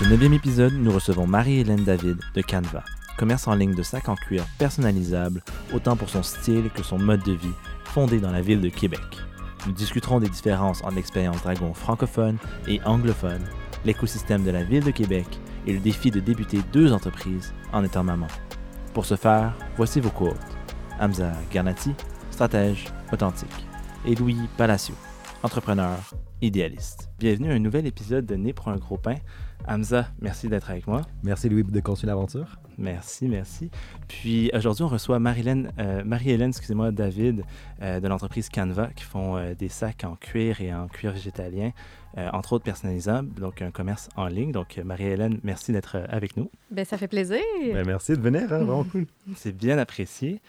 Pour ce neuvième épisode, nous recevons Marie-Hélène David de Canva, commerce en ligne de sacs en cuir personnalisable, autant pour son style que son mode de vie, fondé dans la ville de Québec. Nous discuterons des différences entre l'expérience dragon francophone et anglophone, l'écosystème de la ville de Québec et le défi de débuter deux entreprises en étant maman. Pour ce faire, voici vos quotes. Hamza Garnati, stratège authentique, et Louis Palacio, entrepreneur idéaliste. Bienvenue à un nouvel épisode de Né pour un gros pain. Hamza, merci d'être avec moi. Merci Louis de continuer l'aventure. Merci, merci. Puis aujourd'hui, on reçoit Marie-Hélène, euh, Marie-Hélène, excusez-moi, David, euh, de l'entreprise Canva, qui font euh, des sacs en cuir et en cuir végétalien, entre autres personnalisables, donc un commerce en ligne. Donc Marie-Hélène, merci d'être avec nous. Bien, ça fait plaisir. Ben, merci de venir, hein, vraiment cool. C'est bien apprécié.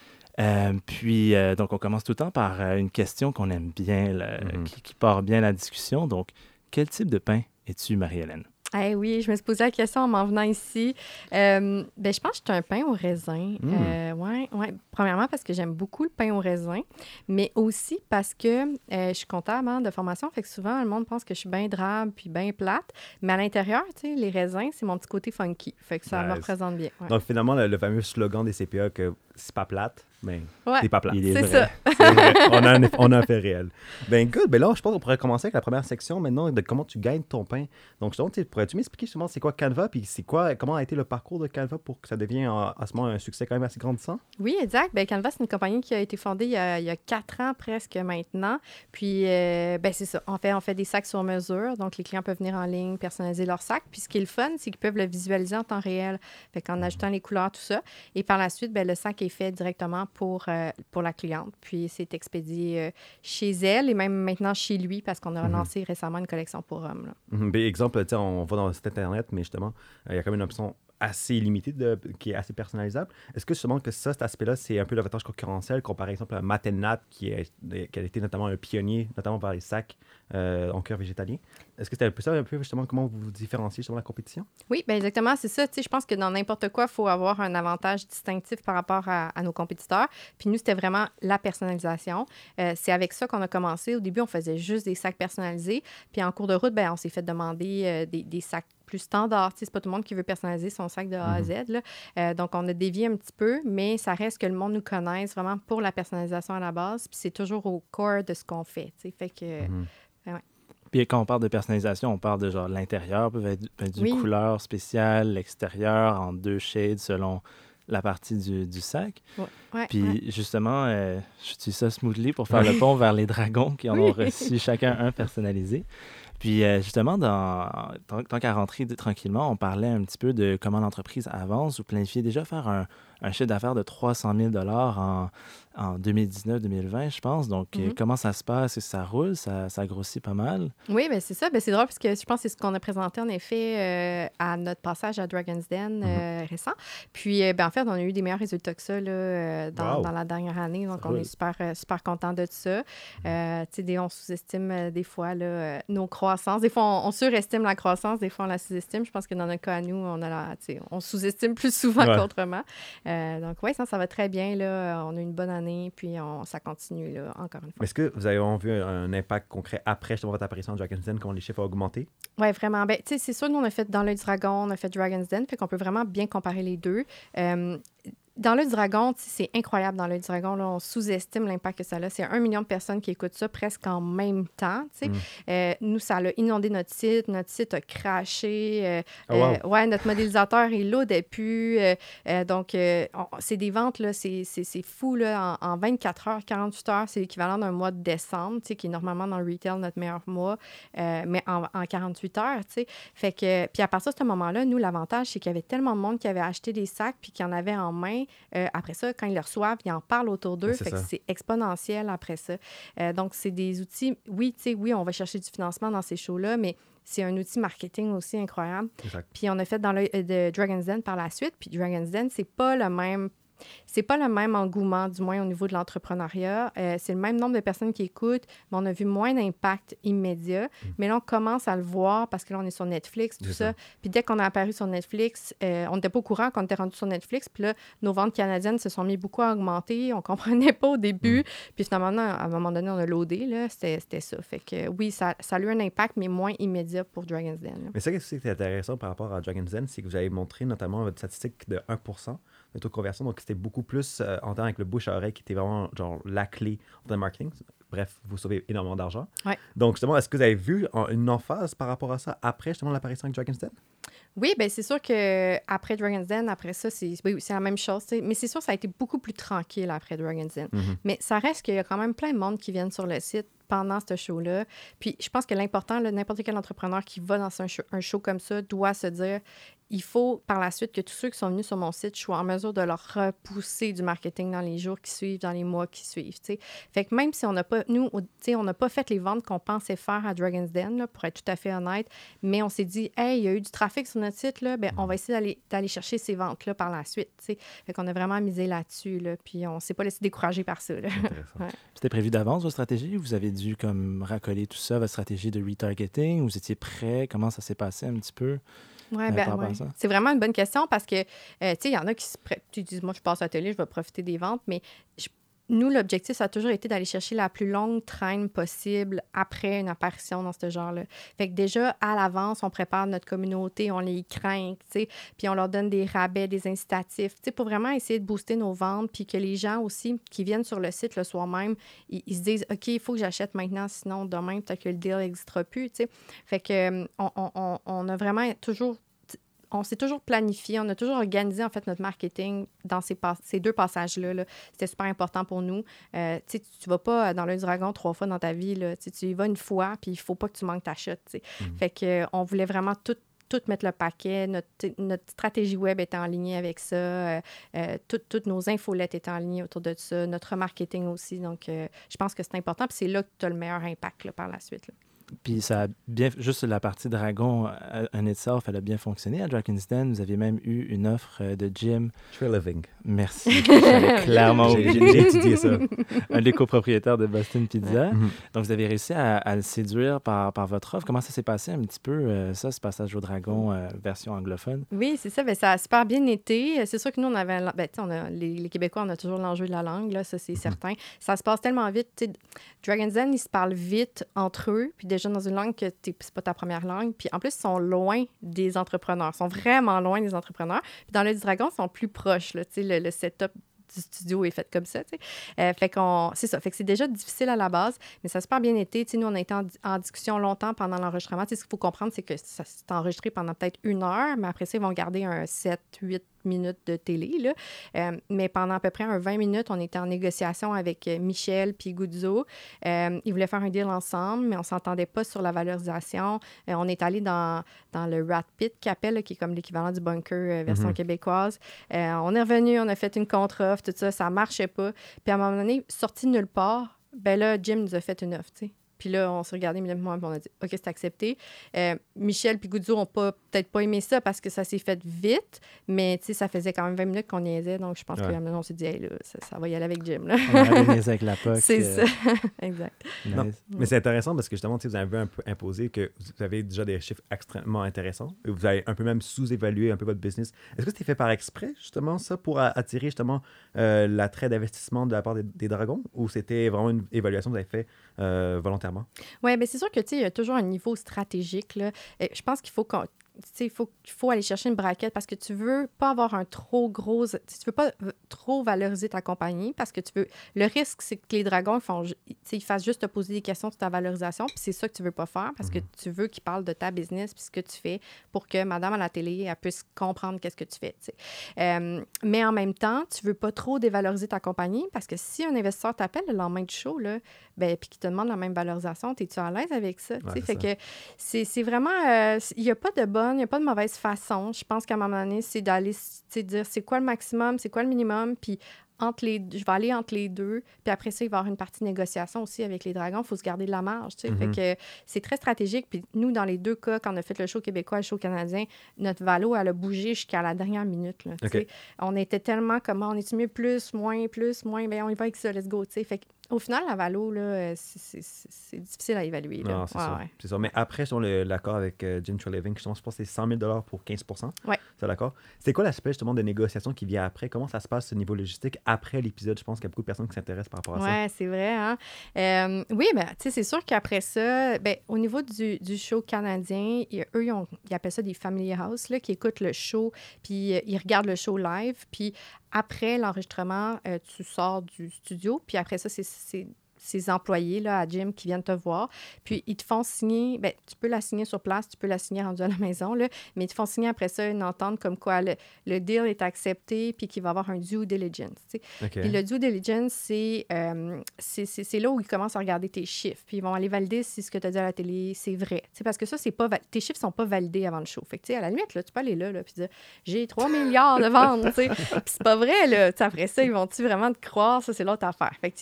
puis, donc, on commence tout le temps par une question qu'on aime bien, mm-hmm. qui, qui, part bien la discussion. Donc, quel type de pain es-tu, Marie-Hélène? Eh oui, je me suis posé la question en m'en venant ici. Euh, ben, je pense que suis un pain au raisin. Mm. Euh, ouais, ouais. Premièrement, parce que j'aime beaucoup le pain au raisin, mais aussi parce que euh, je suis comptable hein, de formation. Fait que souvent, le monde pense que je suis bien drabe puis bien plate. Mais à l'intérieur, tu sais, les raisins, c'est mon petit côté funky. Fait que ça me représente bien. Donc, finalement, le, le, fameux slogan des CPA que c'est pas plate, mais ouais, c'est pas plate. C'est ça. on, a un, on a un fait réel. Ben, good. Ben là, je pense qu'on pourrait commencer avec la première section maintenant de comment tu gagnes ton pain. Donc, pourrais-tu m'expliquer justement c'est quoi Canva, puis c'est quoi, comment a été le parcours de Canva pour que ça devienne à ce moment un succès quand même assez grandissant? Oui, exact. Ben, Canva, c'est une compagnie qui a été fondée il y a, il y a quatre ans presque maintenant. Puis, euh, ben, c'est ça. En fait, on fait des sacs sur mesure. Donc, les clients peuvent venir en ligne, personnaliser leur sac. Puis, ce qui est le fun, c'est qu'ils peuvent le visualiser en temps réel. Fait qu'en mm. ajoutant les couleurs, tout ça. Et par la suite, ben, le sac est fait directement pour, euh, pour la cliente. Puis c'est expédié euh, chez elle et même maintenant chez lui parce qu'on a mhm. lancé récemment une collection pour hommes. Mhm. Ben, exemple, on va dans le site Internet, mais justement, euh, il y a quand même une option assez limité, de, qui est assez personnalisable. Est-ce que justement que ça, cet aspect-là, c'est un peu l'avantage concurrentiel comparé par exemple à Matenat, qui, qui a été notamment un pionnier, notamment par les sacs en cœur végétalien? Est-ce que c'était un peu ça, un peu justement, comment vous vous différenciez sur la compétition? Oui, bien exactement, c'est ça. Tu sais, je pense que dans n'importe quoi, il faut avoir un avantage distinctif par rapport à, nos compétiteurs. Puis nous, c'était vraiment la personnalisation. Euh, c'est avec ça qu'on a commencé. Au début, on faisait juste des sacs personnalisés. Puis en cours de route, ben, on s'est fait demander euh, des, des sacs plus standard. C'est pas tout le monde qui veut personnaliser son sac de A à mhm. Z. Là. Euh, donc, on a dévié un petit peu, mais ça reste que le monde nous connaisse vraiment pour la personnalisation à la base. Puis c'est toujours au corps de ce qu'on fait. T'sais. Fait que. Mhm. Ben puis quand on parle de personnalisation, on parle de genre l'intérieur peut être, ben, d'une couleur spéciale, l'extérieur en deux shades selon la partie du, du sac. Ouais, puis justement, euh, j'utilise ça smoothly pour faire le pont vers les dragons qui en ont reçu chacun un personnalisé. Puis euh, justement, dans, tant, qu'à rentrer tranquillement, on parlait un petit peu de comment l'entreprise avance. Vous planifiez déjà faire un, un chiffre d'affaires de 300 000 en, en 2019-2020, je pense. Donc, euh, mhm. comment ça se passe? Ça roule? Ça, ça grossit pas mal? Oui, bien, c'est ça. Ben, c'est drôle parce que je pense que c'est ce qu'on a présenté, en effet, euh, à notre passage à Dragon's Den mhm. euh, récent. Puis, ben, en fait, on a eu des meilleurs résultats que ça là, dans, dans, la dernière année. Donc, on est super, super content de ça. tu sais, on sous-estime des fois là, nos croissances. Des fois, on, surestime la croissance. Des fois, on la sous-estime. Je pense que dans notre cas à nous, on, a la, on sous-estime plus souvent qu'autrement. Donc, oui, ça, ça va très bien. Là. On a une bonne année puis on, ça continue, là, encore une fois. Est-ce que vous avez vu un impact concret après justement votre apparition de Dragon's Den, quand les chiffres ont augmenté? Oui, vraiment. Ben, c'est sûr, nous, on a fait dans le dragon, on a fait Dragon's Den, fait qu'on peut vraiment bien comparer les deux. Euh, dans le dragon, c'est incroyable dans le dragon. Là, on sous-estime l'impact que ça a. C'est un million de personnes qui écoutent ça presque en même temps. Mm. Euh, nous, ça a inondé notre site. Notre site a craché. Euh, oh, wow. euh, ouais, notre modélisateur est lourd plus. donc, c'est des ventes, là, c'est, fou. Là, en, 24 heures, 48 heures, c'est l'équivalent d'un mois de décembre, qui est normalement dans le retail notre meilleur mois, mais en, en, 48 heures. Fait que, puis à partir de ce moment-là, nous, l'avantage, c'est qu'il y avait tellement de monde qui avait acheté des sacs puis qui en avait en main euh, après ça, quand ils le reçoivent, ils en parlent autour d'eux. c'est exponentiel après ça. Euh, donc, c'est des outils. Oui, tu sais, oui, on va chercher du financement dans ces shows-là, mais c'est un outil marketing aussi incroyable. Puis on a fait dans le de Dragon's Den par la suite. Puis Dragon's Den, c'est pas le même c'est pas le même engouement, du moins au niveau de l'entrepreneuriat. Euh, c'est le même nombre de personnes qui écoutent, mais on a vu moins d'impact immédiat. Mm. Mais là, on commence à le voir parce que là, on est sur Netflix, tout ça. Puis dès qu'on a apparu sur Netflix, euh, on n'était pas au courant qu'on était rendu sur Netflix. Puis là, nos ventes canadiennes se sont mis beaucoup à augmenter. On comprenait pas au début. Mm. Puis finalement, à un moment donné, on a loadé. C'était ça. Fait que oui, ça, ça, a eu un impact, mais moins immédiat pour Dragon's Den. Mais ça, ce qui est intéressant par rapport à Dragon's Den, c'est que vous avez montré notamment votre statistique de 1 le taux de conversion. Donc, c'était beaucoup plus euh, en temps avec le bouche à oreille qui était vraiment genre la clé de marketing. Bref, vous sauvez énormément d'argent. Donc, justement, est-ce que vous avez vu une emphase par rapport à ça après justement l'apparition avec Dragon's Den? Oui, bien, c'est sûr que après Dragon's Den, après ça, c'est oui, la même chose. Mais c'est sûr ça a été beaucoup plus tranquille après Dragon's Den. Mm-hmm. Mais ça reste qu'il y a quand même plein de monde qui viennent sur le site pendant ce show-là. Puis je pense que l'important, n'importe quel entrepreneur qui va dans un un show comme ça doit se dire il faut par la suite que tous ceux qui sont venus sur mon site, je sois en mesure de leur repousser du marketing dans les jours qui suivent, dans les mois qui suivent. Fait que même si on n'a pas, nous, on n'a pas fait les ventes qu'on pensait faire à Dragon's Den, pour être tout à fait honnête, mais on s'est dit, hey, il y a eu du trafic sur notre site, là, ben, on va essayer d'aller chercher ces ventes-là par la suite. T'sais. Fait qu'on a vraiment misé là-dessus, là, puis on ne s'est pas laissé décourager par ça. C'était prévu d'avance, votre stratégie? Vous avez dû comme racoler tout ça, votre stratégie de retargeting? Vous étiez prêt? Comment ça s'est passé un petit peu? Oui, ben, ouais. c'est vraiment une bonne question parce que, euh, tu sais, il y en a qui se tu dis, moi, je passe à la télé, je vais profiter des ventes, mais nous, l'objectif, ça a toujours été d'aller chercher la plus longue traîne possible après une apparition dans ce genre-là. Fait que déjà, à l'avance, on prépare notre communauté, on les craint, puis on leur donne des rabais, des incitatifs, pour vraiment essayer de booster nos ventes, puis que les gens aussi qui viennent sur le site le soir même, ils, se disent, OK, il faut que j'achète maintenant, sinon demain, peut-être que le deal n'existera plus, tu sais. Fait que on, on, on a vraiment toujours on s'est toujours planifié, on a toujours organisé en fait notre marketing dans ces, ces deux passages-là. C'était super important pour nous. Euh, tu ne vas pas dans le dragon trois fois dans ta vie. Là. Tu y vas une fois, puis il faut pas que tu manques ta chute. Mm-hmm. Fait que, euh, on voulait vraiment tout tout mettre le paquet. Notre, notre, stratégie web était en ligne avec ça. Euh, toutes nos infolettes étaient en ligne autour de ça. Notre marketing aussi. Donc, je pense que c'est important. Puis c'est là que tu as le meilleur impact par la suite. Puis ça a bien, juste la partie dragon en itself, elle a bien fonctionné à Dragon's Den. Vous aviez même eu une offre euh, de Jim. Tree Living. Merci. clairement J'ai étudié ça. Un des copropriétaires de Boston Pizza. Mhm. Donc vous avez réussi à, le séduire par, par, votre offre. Comment ça s'est passé un petit peu, euh, ça, ce passage au dragon euh, version anglophone? Oui, c'est ça. Ben, ça a super bien été. C'est sûr que nous, on avait. Ben, on a, les, Québécois, on a toujours l'enjeu de la langue, là, ça, c'est mhm. certain. Ça se passe tellement vite. Dragon's Den, ils se parlent vite entre eux. Puis déjà, dans une langue que c'est pas ta première langue. Puis en plus, ils sont loin des entrepreneurs. Ils sont vraiment loin des entrepreneurs. Puis dans le Dragon, ils sont plus proches. Là, le, le setup du studio est fait comme ça. Euh, fait qu'on, c'est ça. Fait que c'est déjà difficile à la base, mais ça a super bien été. nous, on a été en, discussion longtemps pendant l'enregistrement. ce qu'il faut comprendre, c'est que ça s'est enregistré pendant peut-être une heure, mais après ça, ils vont garder un 7, 8 minutes de télé. Là. Euh, mais pendant à peu près un 20 minutes, on était en négociation avec euh, Michel puis Goudzo. Euh, ils voulaient faire un deal ensemble, mais on ne s'entendait pas sur la valorisation. on est allé dans, dans le Rat Pit qui appelle, qui est comme l'équivalent du bunker version mhm. québécoise. on est revenu, on a fait une contre-offre, tout ça, ça ne marchait pas. Puis à un moment donné, sorti de nulle part, ben là, Jim nous a fait une offre, tu sais. Puis là, on s'est regardé immédiatement et on a dit OK, c'est accepté. Euh, Michel et Goudzo n'ont peut-être pas aimé ça parce que ça s'est fait vite, mais ça faisait quand même 20 minutes qu'on niaisait. Donc, je pense ouais. qu'on s'est dit hey, là, ça, va y aller avec Jim. Là. on avec la POC. C'est euh. ça. exact. mais c'est intéressant parce que justement, vous avez un peu imposé que vous avez déjà des chiffres extrêmement intéressants. Et vous avez un peu même sous-évalué un peu votre business. Est-ce que c'était fait par exprès, justement, ça, pour attirer justement euh, l'attrait d'investissement de la part des, dragons ou c'était vraiment une évaluation que vous avez fait volontairement? Oui, mais c'est sûr que il y a toujours un niveau stratégique. Là. je pense qu'il faut qu'on il faut, faut aller chercher une braquette parce que tu veux pas avoir un trop gros. Tu veux pas trop valoriser ta compagnie parce que tu veux. Le risque, c'est que les dragons font, ils fassent juste te poser des questions sur ta valorisation, puis c'est ça que tu veux pas faire parce que mhm. tu veux qu'ils parlent de ta business puis ce que tu fais pour que madame à la télé, elle puisse comprendre qu'est-ce que tu fais. Euh, mais en même temps, tu veux pas trop dévaloriser ta compagnie parce que si un investisseur t'appelle le lendemain du show, là, ben, puis qu'il te demande la même valorisation, es-tu à l'aise avec ça? fait que c'est vraiment. Euh, il n'y a pas de bonne il n'y a pas de mauvaise façon. Je pense qu'à un moment donné, c'est d'aller dire c'est quoi le maximum, c'est quoi le minimum, puis entre les, je vais aller entre les deux. Puis après ça, il va y avoir une partie de négociation aussi avec les dragons. Il faut se garder de la marge. tu sais. Fait Mm-hmm. que c'est très stratégique. Puis nous, dans les deux cas, quand on a fait le show québécois et le show canadien, notre valo, elle a bougé jusqu'à la dernière minute. Là, tu OK. sais. On était tellement comme, on est mieux plus, moins, plus, moins, bien on y va avec ça, let's go. tu sais. Fait que, au final, la valo, euh, c'est- difficile à évaluer. là. Non, c'est Ouais, ça. ouais. C'est ça. Mais après, sur le- l'accord avec euh, Jim justement, je pense que c'est 100 000 pour 15 Ouais. C'est d'accord? C'est quoi l'aspect justement de négociation qui vient après? Comment ça se passe au niveau logistique après l'épisode? Je pense qu'il y a beaucoup de personnes qui s'intéressent par rapport à ça. Ouais, c'est vrai. Hein? Euh, oui, ben, tu sais, c'est sûr qu'après ça, ben, au niveau du, du show canadien, eux, ils, ont- ils appellent ça des family house, là, qui écoutent le show, puis euh, ils regardent le show live, puis après l'enregistrement, euh, tu sors du studio, puis après ça, c'est- c'est ces employés là, à Jim qui viennent te voir. Puis ils te font signer, ben, tu peux la signer sur place, tu peux la signer rendue à la maison, là, mais ils te font signer après ça une entente comme quoi le, le deal est accepté puis qu'il va y avoir un due diligence. tu sais. OK. Puis le due diligence, c'est euh, c'est- là où ils commencent à regarder tes chiffres. Puis ils vont aller valider si ce que tu as dit à la télé, c'est vrai. Parce que ça, c'est pas tes chiffres sont pas validés avant le show. Fait que, à la limite, là, tu peux aller là, là puis dire j'ai 3 milliards de ventes. Puis c'est pas vrai. Là. Tu sais, Après ça, ils vont-tu vraiment te croire? Ça, c'est l'autre affaire. Fait que,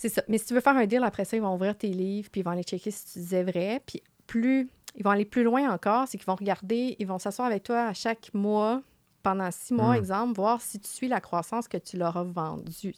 c'est ça. Mais si tu veux faire un deal, après ça, ils vont ouvrir tes livres, puis ils vont aller checker si tu disais vrai. Puis plus, ils vont aller plus loin encore, c'est qu'ils vont regarder, ils vont s'asseoir avec toi à chaque mois, pendant six mois, Mm. exemple, voir si tu suis la croissance que tu leur as vendue.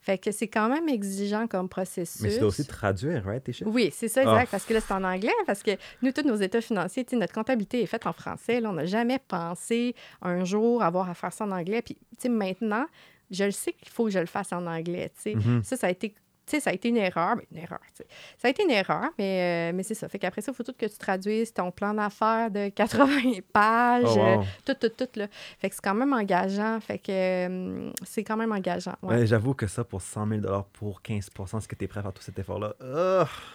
Fait que c'est quand même exigeant comme processus. Mais dois aussi traduire, right, tes chiffres? Oui, c'est ça, exact. Ah. Parce que là, c'est en anglais, parce que nous, tous nos états financiers, notre comptabilité est faite en français. Là, on n'a jamais pensé un jour avoir à faire ça en anglais. Puis, tu sais, maintenant, je le sais qu'il faut que je le fasse en anglais. Mhm. Ça, ça a été. Tu sais, ça a été une erreur. Ben, une erreur, tu sais. Ça a été une erreur, mais, euh, mais c'est ça. Fait qu'après ça, il faut tout que tu traduises ton plan d'affaires de 80 pages, Oh, euh, tout, tout, tout, là. Fait que c'est quand même engageant. Fait que euh, c'est quand même engageant. ouais. Ouais, J'avoue que ça, pour 100 000 pour 15% est-ce que tu es prêt à faire tout cet effort-là?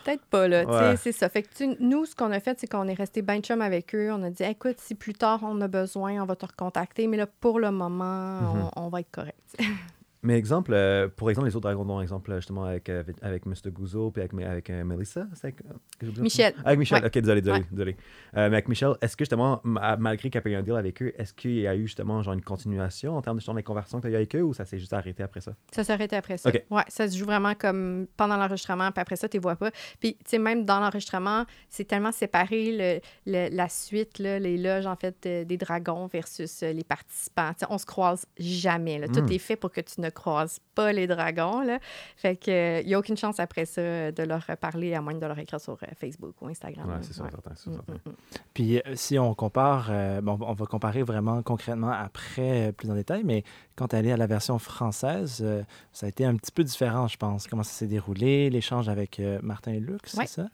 Peut-être pas, là. tu sais. C'est ça. Fait que tu- nous, ce qu'on a fait, c'est qu'on est resté ben chum avec eux. On a dit, écoute, si plus tard on a besoin, on va te recontacter. Mais là, pour le moment, Mhm. on, on va être correct. Mais exemple, euh, pour exemple, les autres dragons, dont exemple, justement, avec, euh, avec Mr. Gouzeau puis avec, avec euh, Melissa, c'est avec, euh, Michel. Avec Michel, Ouais. ok, désolé, désolé, Ouais. désolé. Euh, mais avec Michel, est-ce que justement, ma- malgré qu'il y a eu un deal avec eux, est-ce qu'il y a eu justement genre une continuation en termes de justement, des conversations que tu as eu avec eux ou ça s'est juste arrêté après ça? Ça s'arrête après ça. OK. Ouais, ça se joue vraiment comme pendant l'enregistrement, puis après ça, tu les vois pas. Puis, tu sais, même dans l'enregistrement, c'est tellement séparé le, le- la suite, là, les loges, en fait, euh, des dragons versus euh, les participants. Tu sais, on se croise jamais. Là. Tout Mm. est fait pour que tu ne croises pas les dragons. Là. Fait que, il n'y a aucune chance après ça de leur parler, à moins de leur écrire sur euh, Facebook ou Instagram. Ouais, c'est sûr, Ouais. certain, c'est Mm, certain. mm, mm. Puis euh, si on compare, euh, bon, on va comparer vraiment concrètement après plus en détail, mais quand elle est à la version française, euh, ça a été un petit peu différent, je pense. Comment ça s'est déroulé, l'échange avec euh, Martin et Luc, c'est Ouais. ça?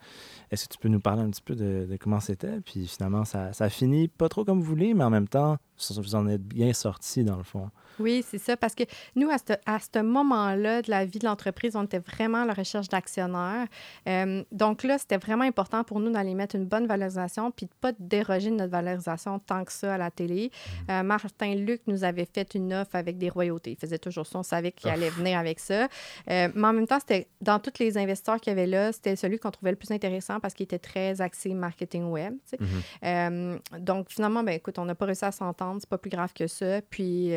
Est-ce que tu peux nous parler un petit peu de, de comment c'était? Puis finalement, ça, ça a fini pas trop comme vous voulez, mais en même temps, vous en êtes bien sortis dans le fond. Oui, c'est ça, parce que nous, à ce, à ce moment-là de la vie de l'entreprise, on était vraiment à la recherche d'actionnaires. Euh, donc là, c'était vraiment important pour nous d'aller mettre une bonne valorisation, puis de ne pas déroger de notre valorisation tant que ça à la télé. Euh, Martin Luc nous avait fait une offre avec des royautés. Il faisait toujours ça, on savait qu'il allait venir avec ça. Euh, mais en même temps, c'était dans tous les investisseurs qu'il y avait là, c'était celui qu'on trouvait le plus intéressant parce qu'il était très axé marketing web. tu sais. Mhm. Euh, donc, finalement, ben, écoute, on n'a pas réussi à s'entendre. C'est pas plus grave que ça. Puis,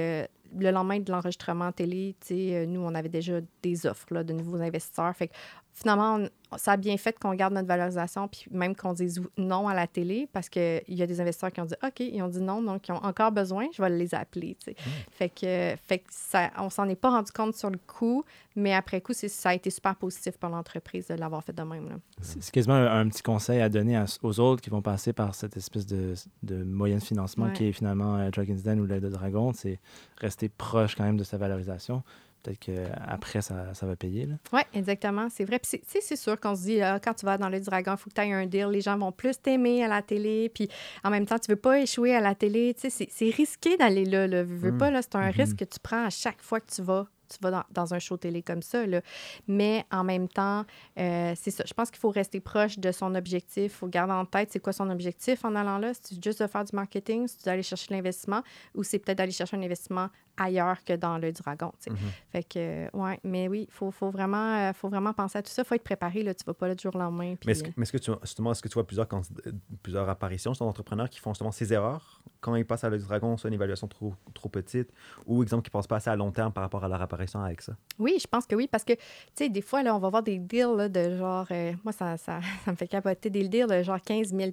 le lendemain de l'enregistrement télé, euh, nous, on avait déjà des offres de nouveaux investisseurs. Fait finalement, on- ça a bien fait qu'on garde notre valorisation, puis même qu'on dise non à la télé, parce qu'il y a des investisseurs qui ont dit OK, ils ont dit non, donc ils ont encore besoin, je vais les appeler. sais. Fait que, fait que ça, on s'en est pas rendu compte sur le coup, mais après coup, ça a été super positif pour l'entreprise de l'avoir fait de même. C'est c'est quasiment un, un petit conseil à donner à- aux autres qui vont passer par cette espèce de, de moyen de financement Ouais. qui est finalement euh, Dragon's Den ou l'aide de Dragon. C'est rester proche quand même de sa valorisation. Peut-être qu'après, ça, ça va payer. Oui, exactement. C'est vrai. Puis c'est- sûr qu'on se dit, ah, quand tu vas dans le dragon, il faut que tu aies un deal. Les gens vont plus t'aimer à la télé. Puis en même temps, tu veux pas échouer à la télé. C'est- risqué d'aller là. là. Veux, Mm. pas, là, c'est un Mhm. risque que tu prends à chaque fois que tu vas. Tu vas dans, dans un show télé comme ça. Là. Mais en même temps, euh, c'est ça. Je pense qu'il faut rester proche de son objectif. Il faut garder en tête c'est quoi son objectif en allant là. C'est juste de faire du marketing, c'est d'aller chercher l'investissement? Ou c'est peut-être d'aller chercher un investissement ailleurs que dans le dragon. sais. Mhm. Fait que, euh, ouais, mais oui, il faut, faut, vraiment, euh, faut vraiment penser à tout ça. Il faut être préparé. Là. Tu vas pas là du jour au lendemain. puis, Mais est-ce que, que tu, justement, est-ce que tu vois plusieurs, plusieurs apparitions sur entrepreneurs qui font justement ces erreurs? Quand ils passent à l'œil du dragon, soit une évaluation trop, trop petite, ou exemple qu'ils ne pensent pas assez à long terme par rapport à leur apparition avec ça? Oui, je pense que oui, parce que, tu sais, des fois, là, on va voir des deals de genre, euh, moi, ça, ça, ça, me fait capoter, des deals de genre 15 000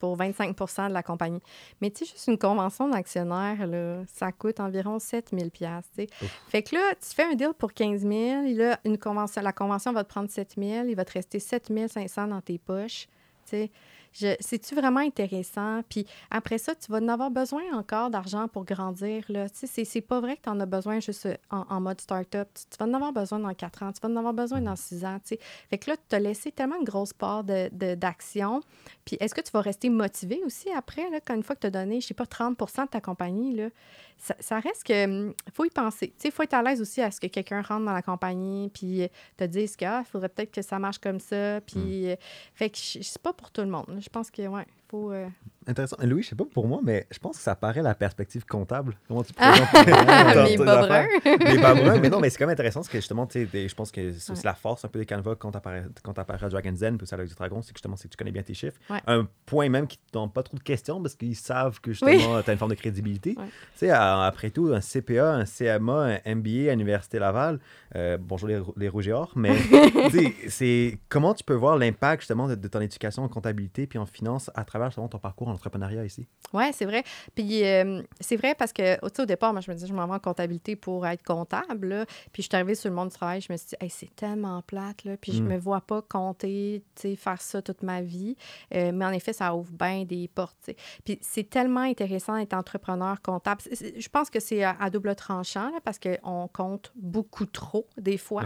pour 25% de la compagnie. Mais tu sais, juste une convention d'actionnaire, là, ça coûte environ 7 000 tu sais. Fait que là, tu fais un deal pour 15 000, là, une convention, la convention va te prendre 7 000, il va te rester 7 500 dans tes poches, tu sais. C'est-tu vraiment intéressant? Puis après ça, tu vas en avoir besoin encore d'argent pour grandir. Là. Tu sais, c'est pas vrai que tu en as besoin juste euh, en, mode start-up. Tu, vas en avoir besoin dans quatre ans, tu vas en avoir besoin dans six ans. Tu sais. Fait que là, tu as laissé tellement une grosse part d'action. De, Puis est-ce que tu vas rester motivé aussi après, là, quand une fois que tu as donné, je sais pas, 30% de ta compagnie? Là, ça, reste que. Hum, faut y penser. Il faut être à l'aise aussi à ce que quelqu'un rentre dans la compagnie, puis euh, te dise qu'il ah, faudrait peut-être que ça marche comme ça. Puis, hmm. euh, fait que c'est pas pour tout le monde. Je pense que, ouais, il faut. Euh, Intéressant. Louis, je sais pas pour moi, mais je pense que ça paraît la perspective comptable. Comment tu ah! présentes Les bruns. Les bas bruns. Mais non, mais c'est quand même intéressant parce que justement, je pense que c'est la force un peu des Canva quand tu apparais à Dragon's Den, puis ça avec du Dragon, c'est que justement, c'est que tu connais bien tes chiffres. Un point même qui ne pas trop de questions parce qu'ils savent que justement, tu as une forme de crédibilité. Tu sais, après tout, un CPA, un CMA, un MBA à l'Université Laval, euh, bonjour les, les rouges et or, mais c'est comment tu peux voir l'impact justement de, ton éducation en comptabilité puis en finance à travers justement ton parcours en entrepreneuriat ici? Oui, c'est vrai. Puis euh, c'est vrai parce que au, au départ, moi, je me disais, je m'en vais en comptabilité pour être comptable. Puis je suis arrivée sur le monde du travail, je me suis dit, c'est tellement plate. Là. Puis je mm. me vois pas compter, faire ça toute ma vie. Euh, mais en effet, ça ouvre bien des portes. Puis c'est tellement intéressant d'être entrepreneur comptable. Je pense que c'est à, double tranchant là, parce qu'on compte beaucoup trop des fois.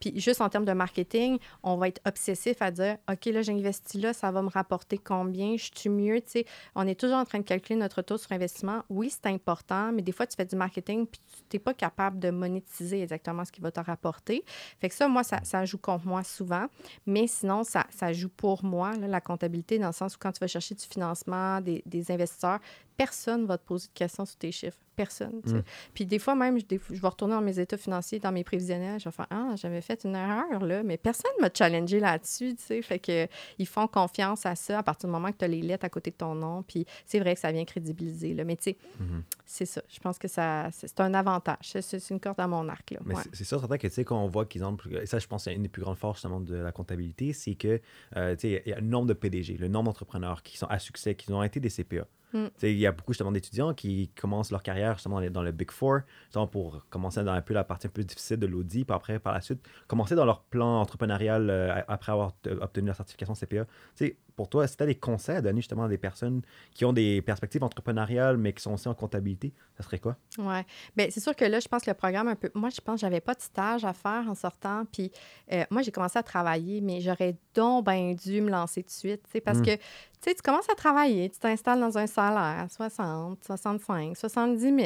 Puis juste en termes de marketing, on va être obsessif à dire, OK, là, j'investis là, ça va me rapporter combien? Je suis mieux? sais on est toujours en train de calculer notre taux sur investissement. Oui, c'est important, mais des fois, tu fais du marketing puis tu n'es pas capable de monétiser exactement ce qui va te rapporter. Fait que ça, moi, ça, ça joue contre moi souvent. Mais sinon, ça, ça joue pour moi, la comptabilité, dans le sens où quand tu vas chercher du financement, des investisseurs, personne ne va te poser de questions sur tes chiffres. Personne. Mm. Puis des fois même, je, je, vais retourner dans mes états financiers, dans mes prévisionnels, je vais faire Ah, j'avais fait une erreur, là, mais personne ne m'a challengé là-dessus. tu sais. Fait que ils font confiance à ça à partir du moment que tu as les lettres à côté de ton nom. Puis c'est vrai que ça vient crédibiliser. Là. Mais tu sais, mm-hmm. c'est ça. Je pense que ça c'est un avantage. C'est une corde à mon arc. Là. Mais c'est sûr, certain que tu sais, quand on voit qu'ils ont. Et ça, je pense, c'est une des plus grandes forces de la comptabilité, c'est que euh, tu sais, il y a le nombre de PDG, le nombre d'entrepreneurs qui sont à succès, qui ont été des CPA. Mm. Il y a beaucoup justement d'étudiants qui commencent leur carrière justement dans les Big Four, pour commencer dans un peu la partie un peu difficile de l'audit, puis après, par la suite, commencer dans leur plan entrepreneurial euh, après avoir obtenu la certification CPA. sais pour toi, si tu as des conseils à donner justement à des personnes qui ont des perspectives entrepreneuriales, mais qui sont aussi en comptabilité, ça serait quoi? Oui. Bien, c'est sûr que là, je pense que le programme un peu. Moi, je pense que j'avais pas de stage à faire en sortant. Puis euh, moi, j'ai commencé à travailler, mais j'aurais donc bien dû me lancer tout de suite. Parce hmm. que tu tu commences à travailler, tu t'installes dans un salaire 60, 65, 70 000.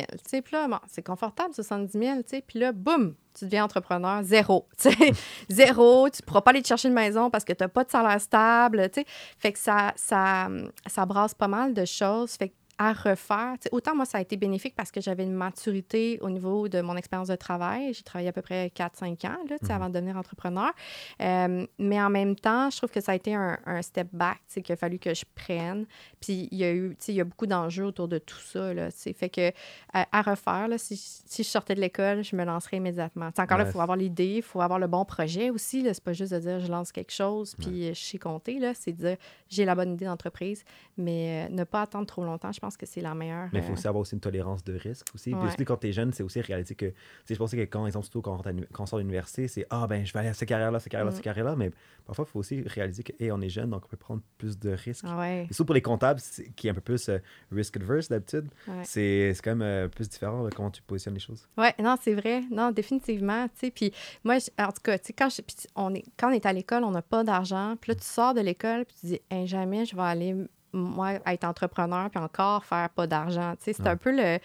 Puis là, bon, c'est confortable, 70 000. Puis là, boum, tu deviens entrepreneur, zéro. zéro, tu ne pourras pas aller te chercher une maison parce que tu n'as pas de salaire stable. Fait que ça, ça, ça brasse pas mal de choses. À refaire. autant moi, ça a été bénéfique parce que j'avais une maturité au niveau de mon expérience de travail. J'ai travaillé à peu près 4-5 ans là, mmh. avant de devenir entrepreneur. Euh, mais en même temps, je trouve que ça a été un, step back qu'il a fallu que je prenne. Puis il y a eu, il y a beaucoup d'enjeux autour de tout ça. Là, fait que à, refaire, là, si, si, je sortais de l'école, je me lancerais immédiatement. encore là, il faut avoir l'idée, il faut avoir le bon projet aussi. C'est pas juste de dire je lance quelque chose puis je sais compter. C'est de dire j'ai la bonne idée d'entreprise, mais euh, ne pas attendre trop longtemps. Je pense que c'est la meilleure. Mais il faut euh, aussi avoir aussi une tolérance de risque aussi. Puis aussi, quand tu es jeune, c'est aussi réaliser que. Je pensais que quand, exemple, surtout quand, on sort de l'université, c'est Ah, ben, je vais aller à cette carrière-là, cette carrière-là, cette mm. carrière-là. Mais parfois, il faut aussi réaliser que, hey, on est jeune, donc on peut prendre plus de risques. Et surtout pour les comptables, qui est un peu plus euh, risk-adverse d'habitude, c'est quand même euh, plus différent de comment tu positionnes les choses. Oui, non, c'est vrai. Non, définitivement. Puis moi, en tout cas, quand, on est, quand on est à l'école, on n'a pas d'argent. Puis là, tu sors de l'école, puis tu dis jamais je vais aller moi, être entrepreneur, puis encore faire pas d'argent. Tu sais, c'est un peu le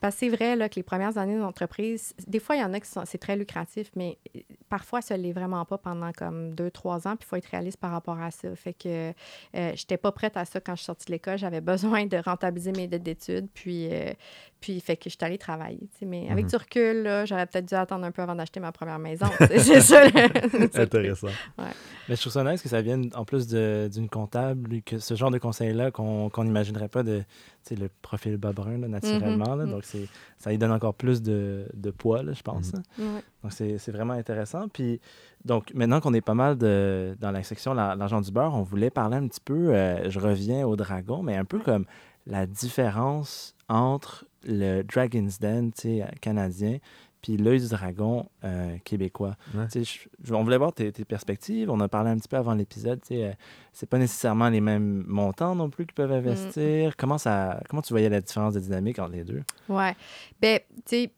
Parce que c'est vrai là, que les premières années d'entreprise, des fois, il y en a qui sont, c'est très lucratif, mais euh, parfois, ça ne l'est vraiment pas pendant comme deux, trois ans, puis il faut être réaliste par rapport à ça. Fait que euh, je n'étais pas prête à ça quand je suis sortie de l'école. J'avais besoin de rentabiliser mes dettes d'études, puis, euh, puis fait que je suis allée travailler. Mais avec mhm. du recul, j'aurais peut-être dû attendre un peu avant d'acheter ma première maison. c'est ça. Intéressant. Mais je trouve ça nice que ça vienne en plus d'une comptable, que ce genre de conseil-là qu'on n'imaginerait pas de le profil bas brun naturellement. Mm-hmm. donc, ça lui donne encore plus de, de poids, je pense. Mm-hmm. Donc, c'est vraiment intéressant. Puis, donc, maintenant qu'on est pas mal de, dans la section l'argent du beurre, on voulait parler un petit peu, euh, je reviens au dragon, mais un peu comme la différence entre le Dragon's Den canadien puis l'œil du dragon euh, québécois. on voulait voir tes, perspectives. On a parlé un petit peu avant l'épisode. Euh, c'est pas nécessairement les mêmes montants non plus qu'ils peuvent mm. investir. Comment, ça, comment tu voyais la différence de dynamique entre les deux? Ouais. Ben, tu sais,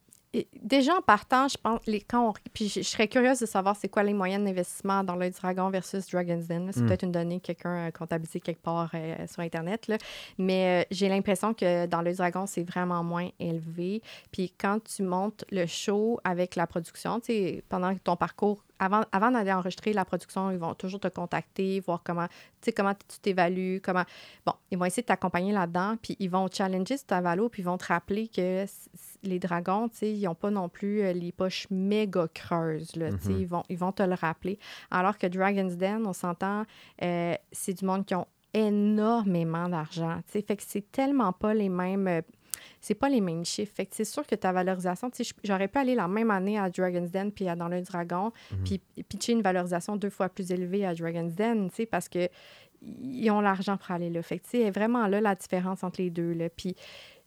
déjà en partant, je pense, les, quand puis je, serais curieuse de savoir c'est quoi les moyens d'investissement dans l'œil dragon versus Dragon's Den. C'est hmm. peut-être une donnée que quelqu'un a comptabilisée quelque part euh, sur Internet. Là. Mais euh, j'ai l'impression que dans l'œil dragon, c'est vraiment moins élevé. Puis quand tu montes le show avec la production, pendant ton parcours avant, avant d'aller enregistrer la production, ils vont toujours te contacter, voir comment, comment tu t'évalues, comment... Bon, ils vont essayer de t'accompagner là-dedans, puis ils vont challenger ta valo, puis ils vont te rappeler que les dragons, tu sais, ils n'ont pas non plus euh, les poches méga creuses, là, mm-hmm. ils, vont, ils vont te le rappeler. Alors que Dragon's Den, on s'entend, euh, c'est du monde qui ont énormément d'argent, tu sais, fait que c'est tellement pas les mêmes... C'est pas les mêmes chiffres. Fait que c'est sûr que ta valorisation, j'aurais pu aller la même année à Dragon's Den puis à Dans le Dragon, mm-hmm. puis pitcher une valorisation deux fois plus élevée à Dragon's Den, tu sais, parce que ils ont l'argent pour aller là. Fait que, vraiment là la différence entre les deux, là. Puis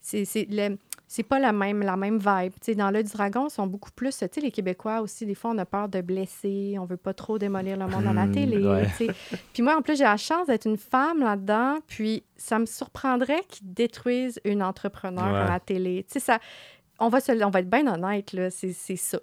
c'est c'est pas la même, la même vibe. dans le dragon, ils sont beaucoup plus. Tu sais, les Québécois aussi, des fois, on a peur de blesser, on veut pas trop démolir le monde à la hmm, télé. Puis moi, en plus, j'ai la chance d'être une femme là-dedans, puis ça me surprendrait qu'ils détruisent une entrepreneur à la télé. Tu sais, ça on va, on va être bien honnête, là, c'est, ça.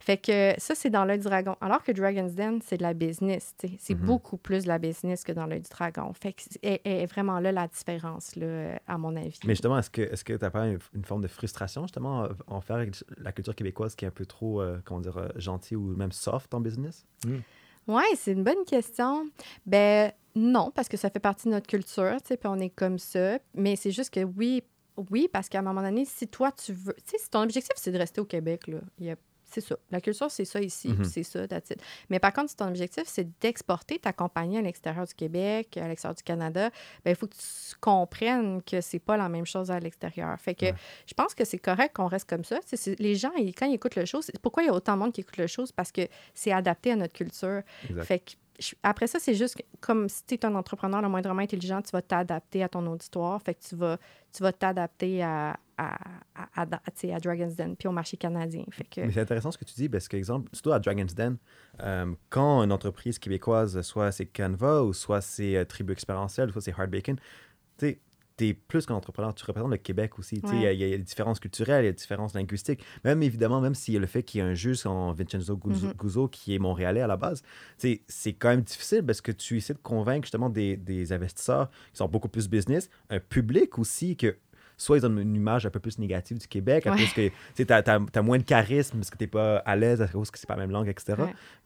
Fait que ça, c'est dans l'œil du dragon. Alors que Dragon's Den, c'est de la business. C'est mhm. beaucoup plus de la business que dans l'œil du dragon. Fait que est, vraiment là la différence, là, à mon avis. Mais justement, est-ce que est-ce que tu n'as pas une, forme de frustration, justement, en faire avec la culture québécoise qui est un peu trop, euh, comment dire, euh, gentil ou même soft en business? Mm. Oui, c'est une bonne question. Ben non, parce que ça fait partie de notre culture, tu sais, puis on est comme ça. Mais c'est juste que oui, oui, parce qu'à un moment donné, si toi, tu veux. Tu sais, si ton objectif, c'est de rester au Québec, là, c'est ça. La culture, c'est ça ici, mhm. c'est ça, that's Mais par contre, si ton objectif, c'est d'exporter ta compagnie à l'extérieur du Québec, à l'extérieur du Canada, ben il faut que tu comprennes que c'est pas la même chose à l'extérieur. Fait que je pense que c'est correct qu'on reste comme ça. les gens, quand ils écoutent le show, pourquoi il y a autant de monde qui écoute le show? Parce que c'est adapté à notre culture. Fait que après ça, c'est juste comme si tu es un entrepreneur le moindrement intelligent, tu vas t'adapter à ton auditoire. Fait que tu vas tu vas t'adapter à, à, à, Dragon's Den puis au marché canadien. Fait que... Mais c'est intéressant ce que tu dis parce que, exemple, surtout à Dragon's Den, euh, quand une entreprise québécoise, soit c'est Canva ou soit c'est euh, Tribu Expérientiel, soit c'est Hard Bacon, tu sais, tu es plus qu'un entrepreneur, tu représentes le Québec aussi. Il y, a des différences culturelles, il y a des différences linguistiques. Même évidemment, même s'il y a le fait qu'il y a un juge en Vincenzo mm-hmm. Guzzo, qui est montréalais à la base, c'est quand même difficile parce que tu essaies de convaincre justement des, des investisseurs qui sont beaucoup plus business, un public aussi que soit ils ont une image un peu plus négative du Québec, à cause que tu as, moins de charisme parce que tu n'es pas à l'aise, à cause que c'est pas la même langue, etc.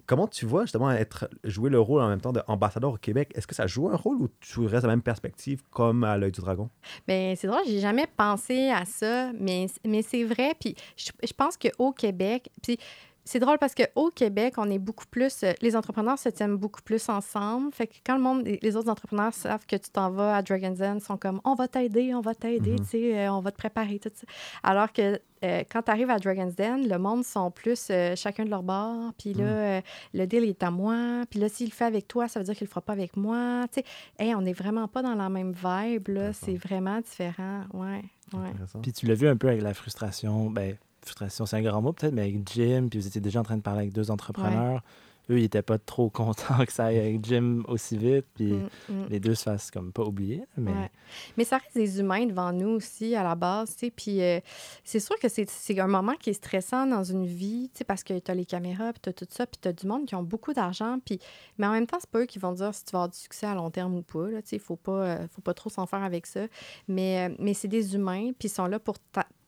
Comment tu vois justement être, jouer le rôle en même temps d'ambassadeur au Québec? Est-ce que ça joue un rôle ou tu restes à la même perspective comme à l'œil du dragon? Bien, c'est drôle, j'ai jamais pensé à ça, mais, mais c'est vrai. Puis je, je pense qu'au Québec, puis c'est drôle parce qu'au Québec, on est beaucoup plus. Euh, les entrepreneurs se tiennent beaucoup plus ensemble. Fait que quand le monde, les autres entrepreneurs savent que tu t'en vas à Dragon's Den, sont comme on va t'aider, on va t'aider, tu sais, euh, on va te préparer, tout ça. Alors que euh, quand tu arrives à Dragon's Den, le monde sont plus chacun de leur bord. Puis là, le deal est à moi. Puis là, s'il le fait avec toi, ça veut dire qu'il le fera pas avec moi. Tu sais, hey, on n'est vraiment pas dans la même vibe. là. C'est vraiment différent. Ouais. ouais. Puis tu l'as vu un peu avec la frustration. Ben, frustration, c'est un grand mot peut-être, mais avec Jim, puis vous étiez déjà en train de parler avec deux entrepreneurs. Eux, ils n'étaient pas trop contents que ça aille avec Jim aussi vite, puis mm, mm. les deux se fassent comme pas oublier. Mais... mais ça reste des humains devant nous aussi à la base, tu sais. Puis euh, c'est sûr que c'est un moment qui est stressant dans une vie, tu sais, parce que tu as les caméras, puis tu as tout ça, puis tu as du monde qui ont beaucoup d'argent, puis... mais en même temps, c'est pas eux qui vont dire si tu vas avoir du succès à long terme ou pas, tu sais. Il faut pas, euh, faut pas trop s'en faire avec ça. Mais, euh, mais c'est des humains, puis ils sont là pour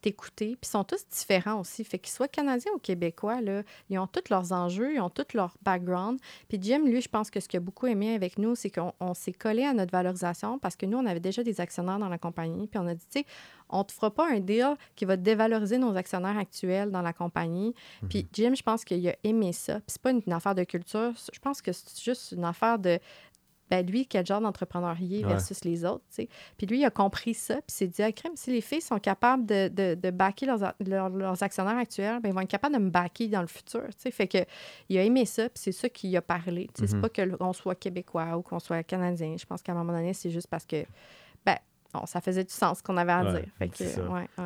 t'écouter. Puis ils sont tous différents aussi. Fait qu'ils soient canadiens ou québécois, là, ils ont tous leurs enjeux, ils ont tous leur background. Puis Jim, lui, je pense que ce qu'il a beaucoup aimé avec nous, c'est qu'on s'est collé à notre valorisation parce que nous, on avait déjà des actionnaires dans la compagnie. Puis on a dit, tu sais, on ne te fera pas un deal qui va dévaloriser nos actionnaires actuels dans la compagnie. Puis mhm. Jim, je pense qu'il a aimé ça. Puis c'est pas une, affaire de culture. Je pense que c'est juste une affaire de, ben lui, quel genre d'entrepreneur il versus les autres, tu sais. Puis lui, il a compris ça, puis s'est dit, ah, crème, si les filles sont capables de, de, de backer leurs, leurs, actionnaires actuels, ben ils vont être capables de me backer dans le futur, tu sais. Fait que il a aimé ça, puis c'est ça qu'il a parlé, tu sais. C'est mhm. pas qu'on soit québécois ou qu'on soit canadien. Je pense qu'à un moment donné, c'est juste parce que ça faisait du sens ce qu'on avait à dire.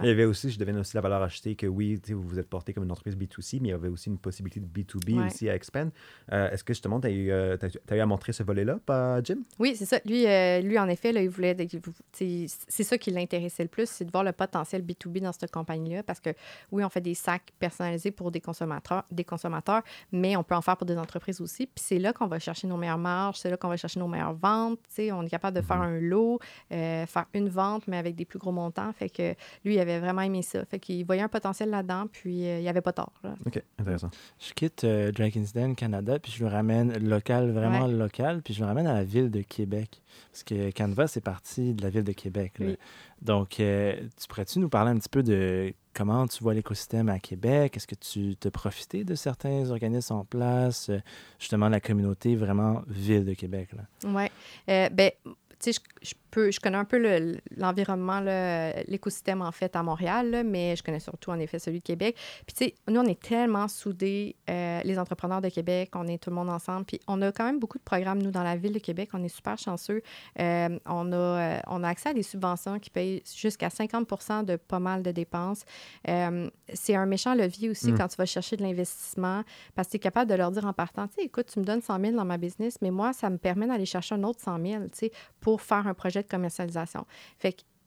Il y avait aussi, je deviens aussi la valeur ajoutée que oui, vous vous êtes porté comme une entreprise B2C, mais il y avait aussi une possibilité de B2B aussi à Expand. Euh, est-ce que justement, tu as, euh, as, eu à montrer ce volet-là, pas Jim? Oui, c'est ça. Lui, euh, lui, en effet, là, il voulait. C'est ça qui l'intéressait le plus, c'est de voir le potentiel B2B dans cette compagnie-là. Parce que oui, on fait des sacs personnalisés pour des consommateurs, des consommateurs, mais on peut en faire pour des entreprises aussi. Puis c'est là qu'on va chercher nos meilleures marges, c'est là qu'on va chercher nos meilleures ventes. On est capable de faire mm-hmm. un lot, faire une vente, mais avec des plus gros montants. Fait que lui, il avait vraiment aimé ça. Fait qu'il voyait un potentiel là-dedans, puis euh, il n'y avait pas tort. OK, intéressant. Je quitte euh, Den, Canada, puis je le ramène local, vraiment local, puis je le ramène à la ville de Québec. Parce que Canva, c'est parti de la ville de Québec. Donc, euh, tu pourrais-tu nous parler un petit peu de comment tu vois l'écosystème à Québec? Est-ce que tu te profité de certains organismes en place? Justement, la communauté vraiment ville de Québec. Oui. ben, tu sais, je, je connais un peu l'environnement, l'écosystème, en fait, à Montréal, mais je connais surtout, en effet, celui de Québec. Puis, tu sais, nous, on est tellement soudés, euh, les entrepreneurs de Québec, on est tout le monde ensemble. Puis, on a quand même beaucoup de programmes, nous, dans la ville de Québec. On est super chanceux. Euh, on, a, euh, on a accès à des subventions qui payent jusqu'à 50 de pas mal de dépenses. c'est un méchant levier aussi mm. quand tu vas chercher de l'investissement parce que tu es capable de leur dire en partant, tu sais, écoute, tu me donnes 100 000 dans ma business, mais moi, ça me permet d'aller chercher un autre 100 000, tu sais, pour faire un projet de commercialisation.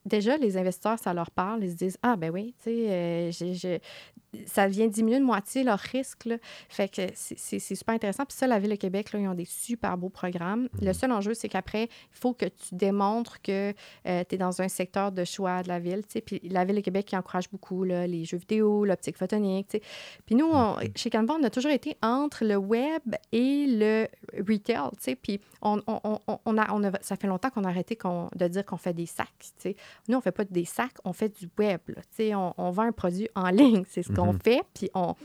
Déjà, les investisseurs, ça leur parle. Ils se disent Ah, ben oui, tu sais, euh, ça vient diminuer de moitié leur risque. Là. Fait que c'est super intéressant. Puis ça, la Ville de Québec, là, ils ont des super beaux programmes. Le mhm. seul enjeu, c'est qu'après, il faut que tu démontres que euh, tu es dans un secteur de choix de la ville. sais. Puis la Ville de Québec qui encourage beaucoup là, les jeux vidéo, l'optique photonique. sais. Puis nous, mhm. chez Canva, on a toujours été entre le web et le retail. sais. Puis on, on, on, a, on a, ça fait longtemps qu'on a arrêté de dire qu'on fait des sacs. sais. Nous, on ne fait pas des sacs, on fait du web. On, on vend un produit en ligne. C'est ce qu'on mhm. fait, puis on,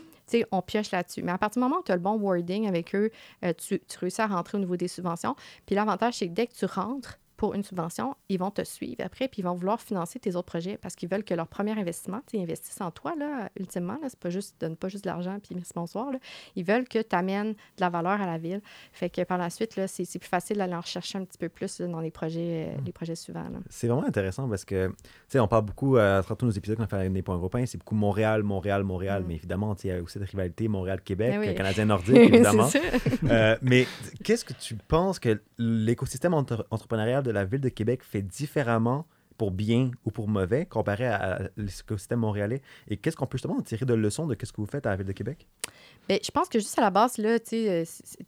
on pioche là-dessus. Mais à partir du moment où tu as le bon wording avec eux, euh, tu, tu, réussis à rentrer au niveau des subventions. Puis l'avantage, c'est que dès que tu rentres, pour une subvention, ils vont te suivre après, puis ils vont vouloir financer tes autres projets parce qu'ils veulent que leur premier investissement, ils investissent en toi, là, ultimement. Là, c'est pas juste, donne pas juste de l'argent, puis merci, bonsoir. Là. Ils veulent que tu amènes de la valeur à la ville. Fait que par la suite, là, c'est, plus facile d'aller en rechercher un petit peu plus dans les projets, euh, les projets suivants. C'est vraiment intéressant parce que, tu sais, on parle beaucoup, euh, à travers tous nos épisodes qu'on fait avec des points européens, c'est beaucoup Montréal, Montréal, Montréal, mm. mais évidemment, il y a aussi cette rivalité Montréal-Québec, ben Canadien nordique, évidemment. euh, mais qu'est-ce que tu penses que l'écosystème entrepreneurial de la ville de Québec fait différemment pour bien ou pour mauvais comparé à, l'écosystème montréalais? Et qu'est-ce qu'on peut justement tirer de leçons de ce que vous faites à la Ville de Québec? Bien, je pense que juste à la base, là, tu sais,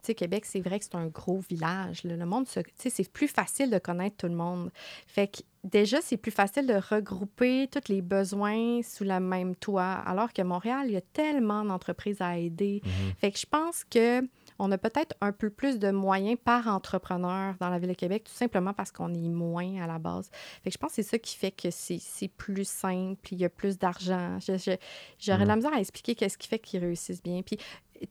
euh, Québec, c'est vrai que c'est un gros village. Le monde, c'est plus facile de connaître tout le monde. Fait que déjà, c'est plus facile de regrouper tous les besoins sous le même toit, alors que Montréal, il y a tellement d'entreprises à aider. Mm-hmm. Fait que je pense que on a peut-être un peu plus de moyens par entrepreneur dans la Ville de Québec, tout simplement parce qu'on est moins à la base. Fait que je pense que c'est ça qui fait que c'est plus simple, il y a plus d'argent. J'aurais la misère à expliquer qu'est-ce qui fait qu'ils réussissent bien. Puis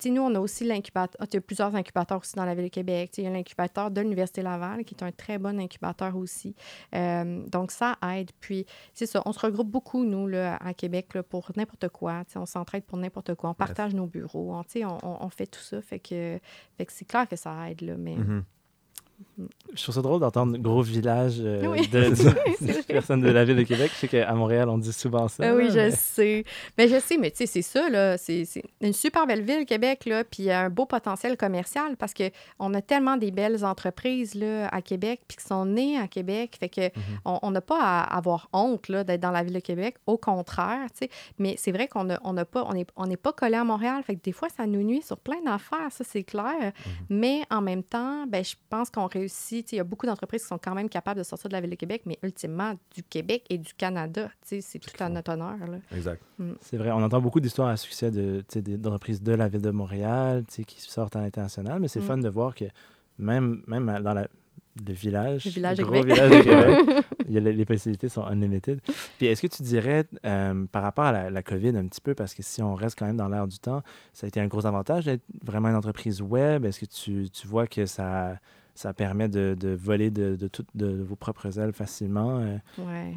nous, on a aussi l'incubateur. Il y a plusieurs incubateurs aussi dans la ville de Québec. il y a l'incubateur de l'Université Laval, qui est un très bon incubateur aussi. Euh, donc, ça aide. Puis, c'est ça. On se regroupe beaucoup, nous, là, à Québec, pour n'importe quoi. on s'entraide pour n'importe quoi. On partage nos bureaux. On, on, on, fait tout ça. Fait que, fait que c'est clair que ça aide, là, mais... Mm-hmm. Je trouve ça drôle d'entendre gros village euh, de, personnes de la ville de Québec. Je sais qu'à Montréal, on dit souvent ça. Ah oui, je sais. Mais je sais, mais tu sais, c'est ça, là. C'est une super belle ville, Québec, là, puis il y a un beau potentiel commercial parce qu'on a tellement des belles entreprises, là, à Québec, puis qui sont nées à Québec. Fait que mm-hmm. on n'a pas à avoir honte, là, d'être dans la ville de Québec. Au contraire, tu sais. Mais c'est vrai qu'on n'a on pas, on n'est on pas collé à Montréal. Fait que des fois, ça nous nuit sur plein d'affaires, ça, c'est clair. Mm-hmm. Mais en même temps, ben, je pense qu'on réussi. Il y a beaucoup d'entreprises qui sont quand même capables de sortir de la ville de Québec, mais ultimement, du Québec et du Canada, c'est tout à notre honneur. Là. Exact. Mm. C'est vrai. On entend beaucoup d'histoires à succès d'entreprises de, de, la ville de Montréal qui sortent à l'international, mais c'est mm. fun de voir que même, même dans la, le village, le village gros village de Québec, les, possibilités sont unlimited. Puis est-ce que tu dirais, euh, par rapport à la, la, COVID un petit peu, parce que si on reste quand même dans l'air du temps, ça a été un gros avantage d'être vraiment une entreprise web? Est-ce que tu, tu vois que ça ça permet de, de voler de, de toutes de vos propres ailes facilement. Euh.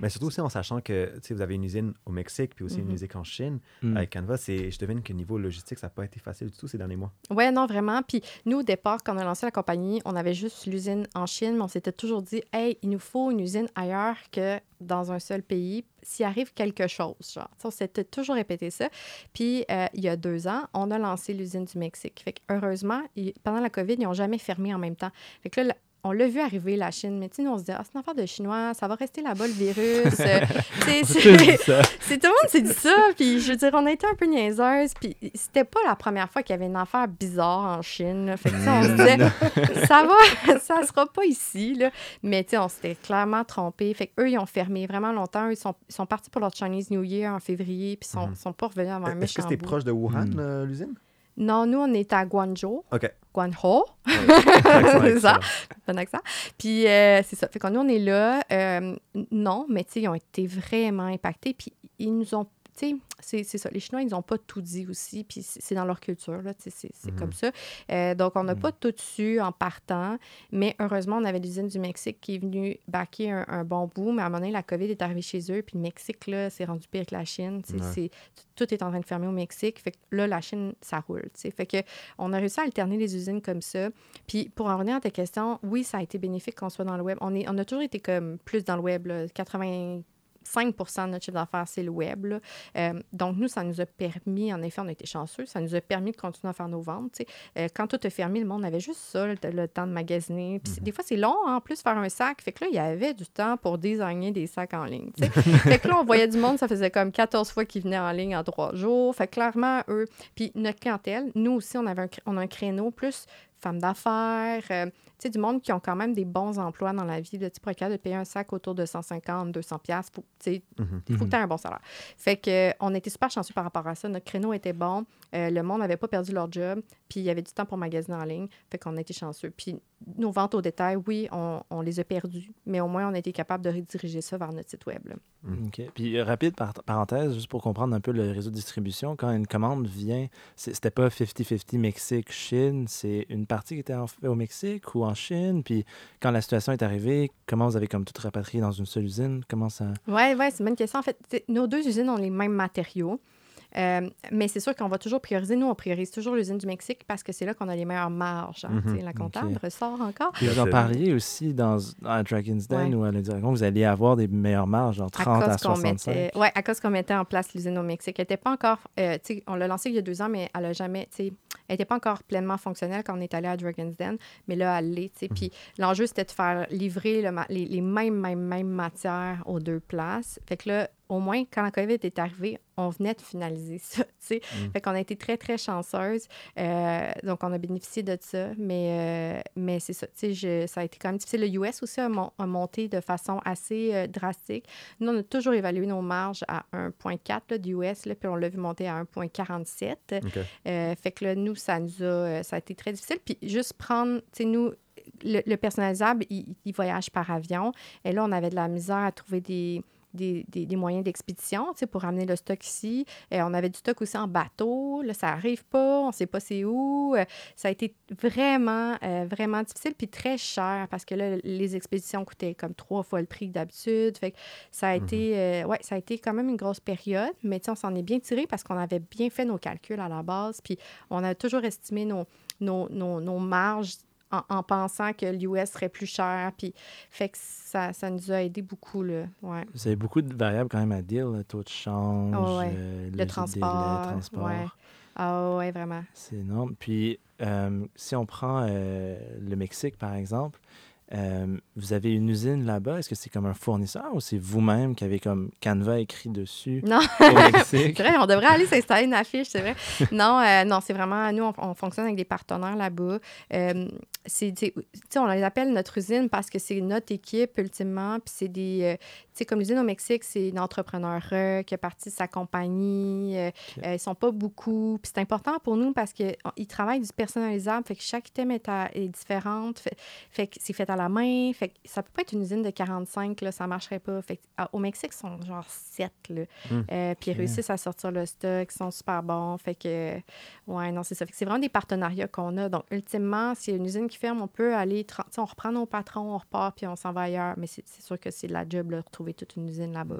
Mais surtout aussi en sachant que vous avez une usine au Mexique puis aussi une mm-hmm. usine en Chine. Mm. Avec Canva, je devine que niveau logistique, ça n'a pas été facile du tout ces derniers mois. Oui, non, vraiment. Puis nous, au départ, quand on a lancé la compagnie, on avait juste l'usine en Chine, mais on s'était toujours dit, hey, il nous faut une usine ailleurs que dans un seul pays s'il arrive quelque chose. Genre. On toujours répété ça. Puis, euh, il y a deux ans, on a lancé l'usine du Mexique. Fait heureusement, pendant la COVID, ils n'ont jamais fermé en même temps. On l'a vu arriver, la Chine, mais tu nous, on se dit, ah, c'est une affaire de Chinois, ça va rester là-bas, le virus. c'est tout le monde s'est dit ça. Puis, je veux dire, on a été un peu niaiseuse. Puis, c'était pas la première fois qu'il y avait une affaire bizarre en Chine. Fait que, on se disait, ça va, ça sera pas ici. Là. Mais, tu sais, on s'était clairement trompé. Fait qu'eux, ils ont fermé vraiment longtemps. Ils sont, ils sont partis pour leur Chinese New Year en février, puis ils sont, mm-hmm. sont pas revenus avant un Est-ce que c'était proche de Wuhan, mm. euh, l'usine? Non, nous, on est à Guangzhou. OK. Guangzhou. c'est ça. Bon accent. Puis, euh, c'est ça. Fait que nous, on est là. Euh, non, mais tu sais, ils ont été vraiment impactés. Puis, ils nous ont c'est ça. Les Chinois, ils n'ont pas tout dit aussi, puis c'est dans leur culture, là, c'est comme ça. Euh, donc, on n'a pas mm-hmm. tout su en partant, mais heureusement, on avait l'usine du Mexique qui est venue baquer un, bon bout, mais à un moment donné, la COVID est arrivée chez eux, puis le Mexique, là, c'est rendu pire que la Chine. tout est en train de fermer au Mexique. Fait que là, la Chine, ça roule, Fait que on a réussi à alterner les usines comme ça. Puis, pour en revenir à ta question, oui, ça a été bénéfique qu'on soit dans le web. On, est, on a toujours été comme plus dans le web, là, 80 5% de notre chiffre d'affaires, c'est le web. Euh, donc, nous, ça nous a permis, en effet, on a été chanceux, ça nous a permis de continuer à faire nos ventes. Euh, quand tout a fermé, le monde avait juste ça, le, temps de magasiner. Puis mhm. des fois, c'est long, hein, en plus, faire un sac. Fait que là, il y avait du temps pour designer des sacs en ligne. fait que là, on voyait du monde, ça faisait comme 14 fois qu'ils venaient en ligne en trois jours. Fait que clairement, eux. Puis notre clientèle, nous aussi, on, avait on a un créneau plus femmes d'affaires, euh, tu sais, du monde qui ont quand même des bons emplois dans la vie. Là, pour être capable de payer un sac autour de 150, 200 pièces il faut que tu aies un bon salaire. Fait que on était super chanceux par rapport à ça. Notre créneau était bon. Euh, le monde n'avait pas perdu leur job. Puis il y avait du temps pour magasiner en ligne. Fait qu'on a été chanceux. Puis nos ventes au détail, oui, on, on, les a perdues, mais au moins on a été capable de rediriger ça vers notre site web. Mm. OK. Puis euh, rapide parenthèse, juste pour comprendre un peu le réseau de distribution, quand une commande vient, c'était pas 50-50 Mexique-Chine, c'est une partie qui était en, au Mexique ou en Chine. Puis quand la situation est arrivée, comment vous avez comme tout rapatrié dans une seule usine? Comment ça... Oui, ouais, c'est une bonne question. En fait, nos deux usines ont les mêmes matériaux. Euh, mais c'est sûr qu'on va toujours prioriser. Nous, on priorise toujours l'usine du Mexique parce que c'est là qu'on a les meilleures marges. Hein, mhm. La comptable ressort encore. Puis vous en parliez aussi dans, à Dragon's Den ou à le Dragon, vous alliez avoir des meilleures marges, genre 30 à, 65. Oui, à cause qu'on mettait en place l'usine au Mexique. Elle n'était pas encore, euh, on l'a lancé il y a deux ans, mais elle n'a jamais, elle n'était pas encore pleinement fonctionnelle quand on est allé à Dragon's Den, mais là, elle l'est. Mhm. Puis l'enjeu, c'était de faire livrer les, les mêmes, mêmes, mêmes matières aux deux places. Fait que là, au moins, quand la COVID est arrivée, on venait de finaliser ça, sais. Mm. Fait qu'on a été très, très chanceuse. Euh, donc, on a bénéficié de ça. Mais, euh, mais c'est ça, tu sais, ça a été quand même difficile. Le US aussi a, monté de façon assez euh, drastique. Nous, on a toujours évalué nos marges à 1,4 du US, là, puis on l'a vu monter à 1,47. fait que là, nous, ça nous a, ça a été très difficile. Puis juste prendre, tu sais, nous, le, personnalisable, il, voyage par avion. Et là, on avait de la misère à trouver des des, des, moyens d'expédition pour ramener le stock ici. Et on avait du stock aussi en bateau. Là, ça n'arrive pas, on ne sait pas c'est où. Euh, ça a été vraiment, euh, vraiment difficile puis très cher parce que là, les expéditions coûtaient comme trois fois le prix d'habitude. Fait ça a, été, mhm. euh, ouais, ça a été quand même une grosse période, mais on s'en est bien tiré parce qu'on avait bien fait nos calculs à la base. Puis on a toujours estimé nos, nos, nos, nos marges en, pensant que l'US serait plus cher. Puis, fait que ça, ça nous a aidé beaucoup. Là. Ouais. Vous avez beaucoup de variables quand même à dire, le taux de change, oh, le, transport. le transport. Ouais. Ah ouais, vraiment. C'est énorme. Puis, euh, si on prend euh, le Mexique, par exemple, euh, vous avez une usine là-bas. Est-ce que c'est comme un fournisseur ou c'est vous-même qui avez comme Canva écrit dessus? Non. c'est vrai, on devrait aller s'installer une affiche, c'est vrai. non, euh, non, c'est vraiment, nous, on, fonctionne avec des partenaires là-bas. C'est, on les appelle notre usine parce que c'est notre équipe ultimement, puis c'est des, euh, sais, comme l'usine au Mexique, c'est une entrepreneur qui a parti de sa compagnie, euh, euh, ils sont pas beaucoup, puis c'est important pour nous parce qu'ils travaillent du personnalisable, fait que chaque thème est, est différente, fait, fait que c'est fait à la main, fait que ça peut pas être une usine de 45, là, ça marcherait pas, fait que, ah, au Mexique, ils sont genre 7, là, hum. puis ils réussissent à sortir le stock, ils sont super bons, fait que, ouais, non, c'est ça, fait que c'est vraiment des partenariats qu'on a, donc ultimement, s'il y a une usine qui ferme, on peut aller, on reprend nos patrons, on repart, puis on s'en va ailleurs. Mais c'est sûr que c'est la job, de toute une usine là-bas.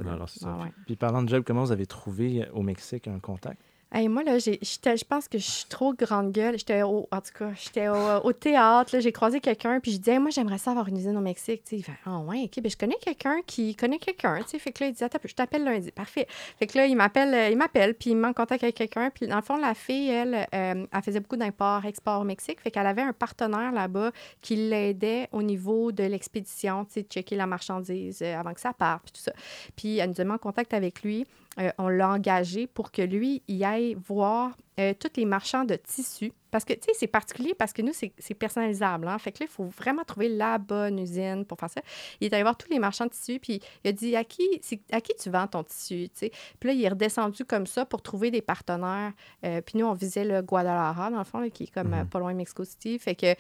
Puis parlant de job, comment vous avez trouvé au Mexique un contact? Moi, là, je pense que je suis trop grande gueule. J'étais au, en tout cas, j'étais au, théâtre, j'ai croisé quelqu'un, puis je disais, moi, j'aimerais ça avoir une usine au Mexique. il fait, ah ouais, OK, ben, je connais quelqu'un qui connaît quelqu'un. Fait que là, il dit, je t'appelle lundi. Parfait. Fait que là, il m'appelle, euh, il m'appelle, puis il me met en contact avec quelqu'un. Puis dans le fond, la fille, elle, euh, elle faisait beaucoup d'import, export au Mexique. Fait qu'elle avait un partenaire là-bas qui l'aidait au niveau de l'expédition, tu sais, checker la marchandise euh, avant que ça parte, puis tout ça. Puis elle nous a mis en contact avec lui. Euh, on l'a engagé pour que lui, il aille voir euh, tous les marchands de tissus. Parce que, tu sais, c'est particulier parce que nous, c'est personnalisable. Hein? Fait que là, il faut vraiment trouver la bonne usine pour faire ça. Il est allé voir tous les marchands de tissus, puis il a dit à qui, à qui tu vends ton tissu, tu sais. Puis là, il est redescendu comme ça pour trouver des partenaires. Euh, puis nous, on visait le Guadalajara, dans le fond, qui est comme mm-hmm. pas loin de Mexico City. Fait que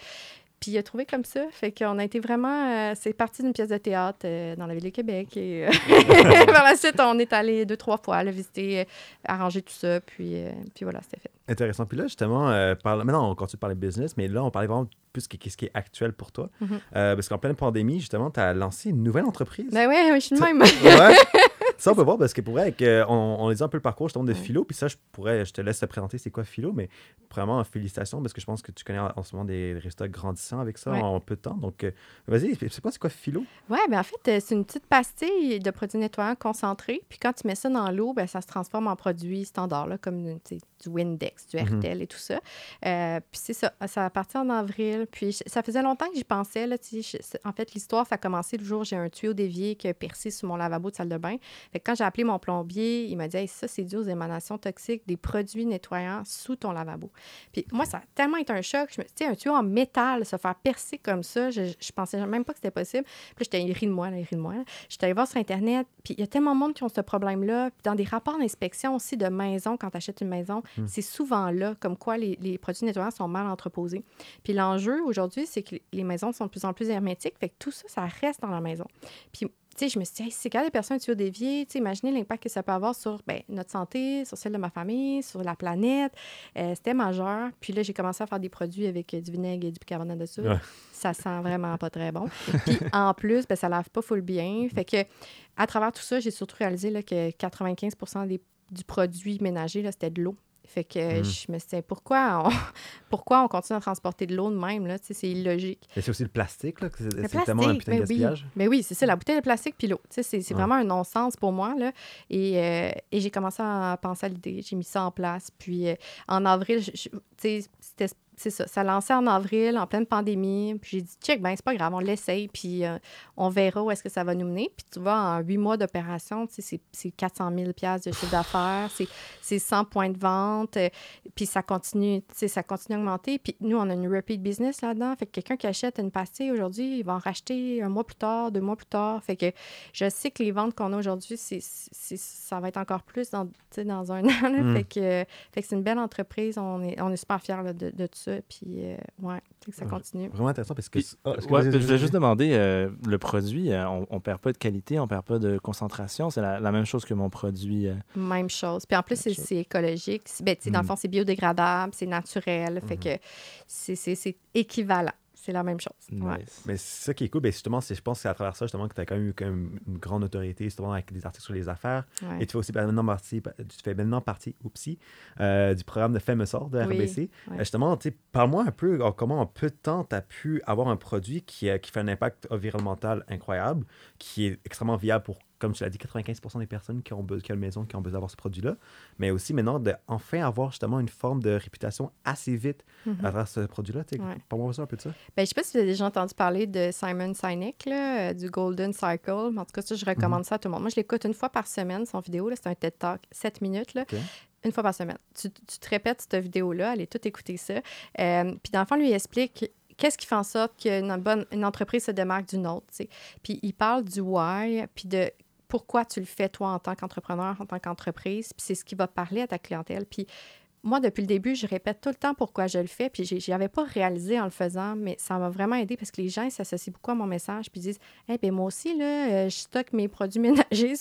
puis il a trouvé comme ça. Fait qu'on a été vraiment. Euh, c'est parti d'une pièce de théâtre euh, dans la ville de Québec. Et euh, par la suite, on est allé deux, trois fois le visiter, arranger tout ça. Puis, puis voilà, c'était fait. Intéressant. Puis là, justement, maintenant, on continue de parler business, mais là, on parlait vraiment plus de ce qui est actuel pour toi. Mm-hmm. parce qu'en pleine pandémie, justement, tu as lancé une nouvelle entreprise. Ben oui, je suis de même. ouais. Ça, on peut voir parce que pour vrai, on, on les a un peu le parcours justement de Philo. Puis ça, je pourrais, je te laisse te présenter c'est quoi Philo, mais vraiment, félicitations parce que je pense que tu connais en, ce moment des résultats grandissants avec ça en peu de temps. Donc, euh, vas-y, c'est quoi, c'est quoi Philo? Oui, bien en fait, euh, c'est une petite pastille de produits nettoyants concentrés. Puis quand tu mets ça dans l'eau, ben, ça se transforme en produit standard, là, comme du Windex, du mhm. RTL et tout ça. Euh, puis c'est ça, ça a parti en avril. Puis ça faisait longtemps que j'y pensais. Là, en fait, l'histoire, ça a commencé le jour où j'ai un tuyau dévié qui a percé sous mon lavabo de salle de bain quand j'ai appelé mon plombier, il m'a dit Ça, c'est dû aux émanations toxiques des produits nettoyants sous ton lavabo. Puis moi, ça a tellement été un choc. Je me suis un tuyau en métal, se faire percer comme ça, je, je pensais même pas que c'était possible. Puis j'étais ri de moi, là, ri de moi. J'étais allée voir sur Internet, puis il y a tellement de monde qui ont ce problème-là. Puis dans des rapports d'inspection aussi de maison, quand tu achètes une maison, hmm. c'est souvent là, comme quoi les, les, produits nettoyants sont mal entreposés. Puis l'enjeu aujourd'hui, c'est que les maisons sont de plus en plus hermétiques, fait que tout ça, ça reste dans la maison. Puis sais, je me suis dit, c'est quand des personnes tuyaux déviés, tu sais, imaginez l'impact que ça peut avoir sur ben, notre santé, sur celle de ma famille, sur la planète. Euh, c'était majeur. Puis là, j'ai commencé à faire des produits avec du vinaigre et du bicarbonate de soude. Ça sent vraiment pas très bon. Puis en plus, ben, ça lave pas full bien. Fait que à travers tout ça, j'ai surtout réalisé là, que 95 des, du produit ménager, c'était de l'eau. Fait que hmm. je me suis dit, pourquoi on, pourquoi on continue à transporter de l'eau de même? Là? C'est illogique. Et c'est aussi le plastique, là, c'est tellement un putain de ben gaspillage. Mais oui, c'est ça, la bouteille de plastique puis l'eau. C'est vraiment un non-sens pour moi. Là. Et, euh, et j'ai commencé à penser à l'idée, j'ai mis ça en place. Puis euh, en avril, c'était c'est ça. Ça lancé en avril, en pleine pandémie. Puis j'ai dit, check, ben c'est pas grave, on l'essaye, puis euh, on verra où est-ce que ça va nous mener. Puis tu vois, en huit mois d'opération, c'est 400 000 de chiffre d'affaires, c'est 100 points de vente, euh, puis ça continue, ça continue à augmenter. Puis nous, on a une repeat business là-dedans. Fait que quelqu'un qui achète une pastille aujourd'hui, il va en racheter un mois plus tard, deux mois plus tard. Fait que je sais que les ventes qu'on a aujourd'hui, ça va être encore plus dans, dans un an. Hmm. Fait que, fait que c'est une belle entreprise. On est, on est super fiers de, de, tout ça. Puis, euh, ouais, ça continue. Vraiment intéressant parce que. Ah, je voulais juste demander euh, le produit, euh, on, ne perd pas de qualité, on perd pas de concentration. C'est la, même chose que mon produit. Même chose. Puis en plus, c'est écologique. Ben, Dans le mm. fond, c'est biodégradable, c'est naturel. Fait mm-hmm. que c'est équivalent c'est la même chose. Mais c'est ça qui est cool. Ben, justement, je pense que c'est à travers ça justement, que tu as quand même eu quand même une grande autorité justement, avec des articles sur les affaires. Et tu fais aussi maintenant partie, tu fais maintenant partie oupsie, euh, du programme de Femme sort de RBC. Euh, justement, parle-moi un peu comment en peu de temps tu as pu avoir un produit qui, euh, qui fait un impact environnemental incroyable, qui est extrêmement viable pour comme tu l'as dit, 95 des personnes qui ont, qui ont une maison qui ont besoin d'avoir ce produit-là, mais aussi maintenant d'enfin avoir justement une forme de réputation assez vite mhm. à travers ce produit-là. Ouais. Parle-moi un peu de ça. Ben, je ne sais pas si vous avez déjà entendu parler de Simon Sinek, là, euh, du Golden Cycle. En tout cas, ça, je recommande mhm. ça à tout le monde. Moi, je l'écoute une fois par semaine, son vidéo. C'est un TED Talk, 7 minutes. Là. Une fois par semaine. Tu, tu te répètes cette vidéo-là, allez tout écouter ça. Euh, puis dans le fond, lui, il explique qu'est-ce qui fait en sorte qu'une bonne une entreprise se démarque d'une autre. Puis il parle du why, puis de pourquoi tu le fais toi en tant qu'entrepreneur, en tant qu'entreprise, puis c'est ce qui va parler à ta clientèle. Puis moi, depuis le début, je répète tout le temps pourquoi je le fais, puis je avais pas réalisé en le faisant, mais ça m'a vraiment aidé parce que les gens s'associent beaucoup à mon message, puis disent Eh bien, moi aussi, là, euh, je stocke mes produits ménagers.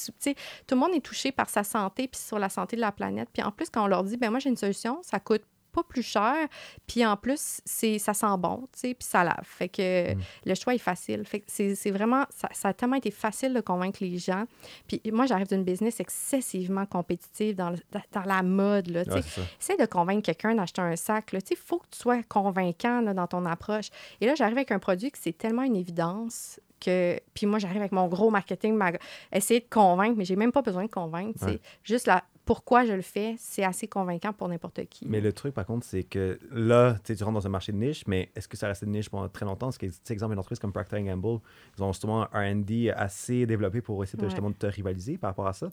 tout le monde est touché par sa santé, puis sur la santé de la planète. Puis en plus, quand on leur dit ben moi, j'ai une solution, ça coûte pas plus cher. Puis en plus, c'est, ça sent bon, tu sais, puis ça lave. Fait que mm. le choix est facile. Fait que c'est, vraiment, ça, a tellement été facile de convaincre les gens. Puis moi, j'arrive d'une business excessivement compétitive dans, dans la mode, là, tu sais. Essaye de convaincre quelqu'un d'acheter un sac, là, tu sais, il faut que tu sois convaincant là, dans ton approche. Et là, j'arrive avec un produit que c'est tellement une évidence que... Puis moi, j'arrive avec mon gros marketing, ma... essayer de convaincre, mais j'ai même pas besoin de convaincre. C'est juste la pourquoi je le fais, c'est assez convaincant pour n'importe qui. Mais le truc, par contre, c'est que là, tu rentres dans un marché de niche, mais est-ce que ça reste une niche pendant très longtemps? Parce que, exemple, une entreprise comme Procter Gamble, ils ont justement un R&D assez développé pour essayer de, justement de te rivaliser par rapport à ça.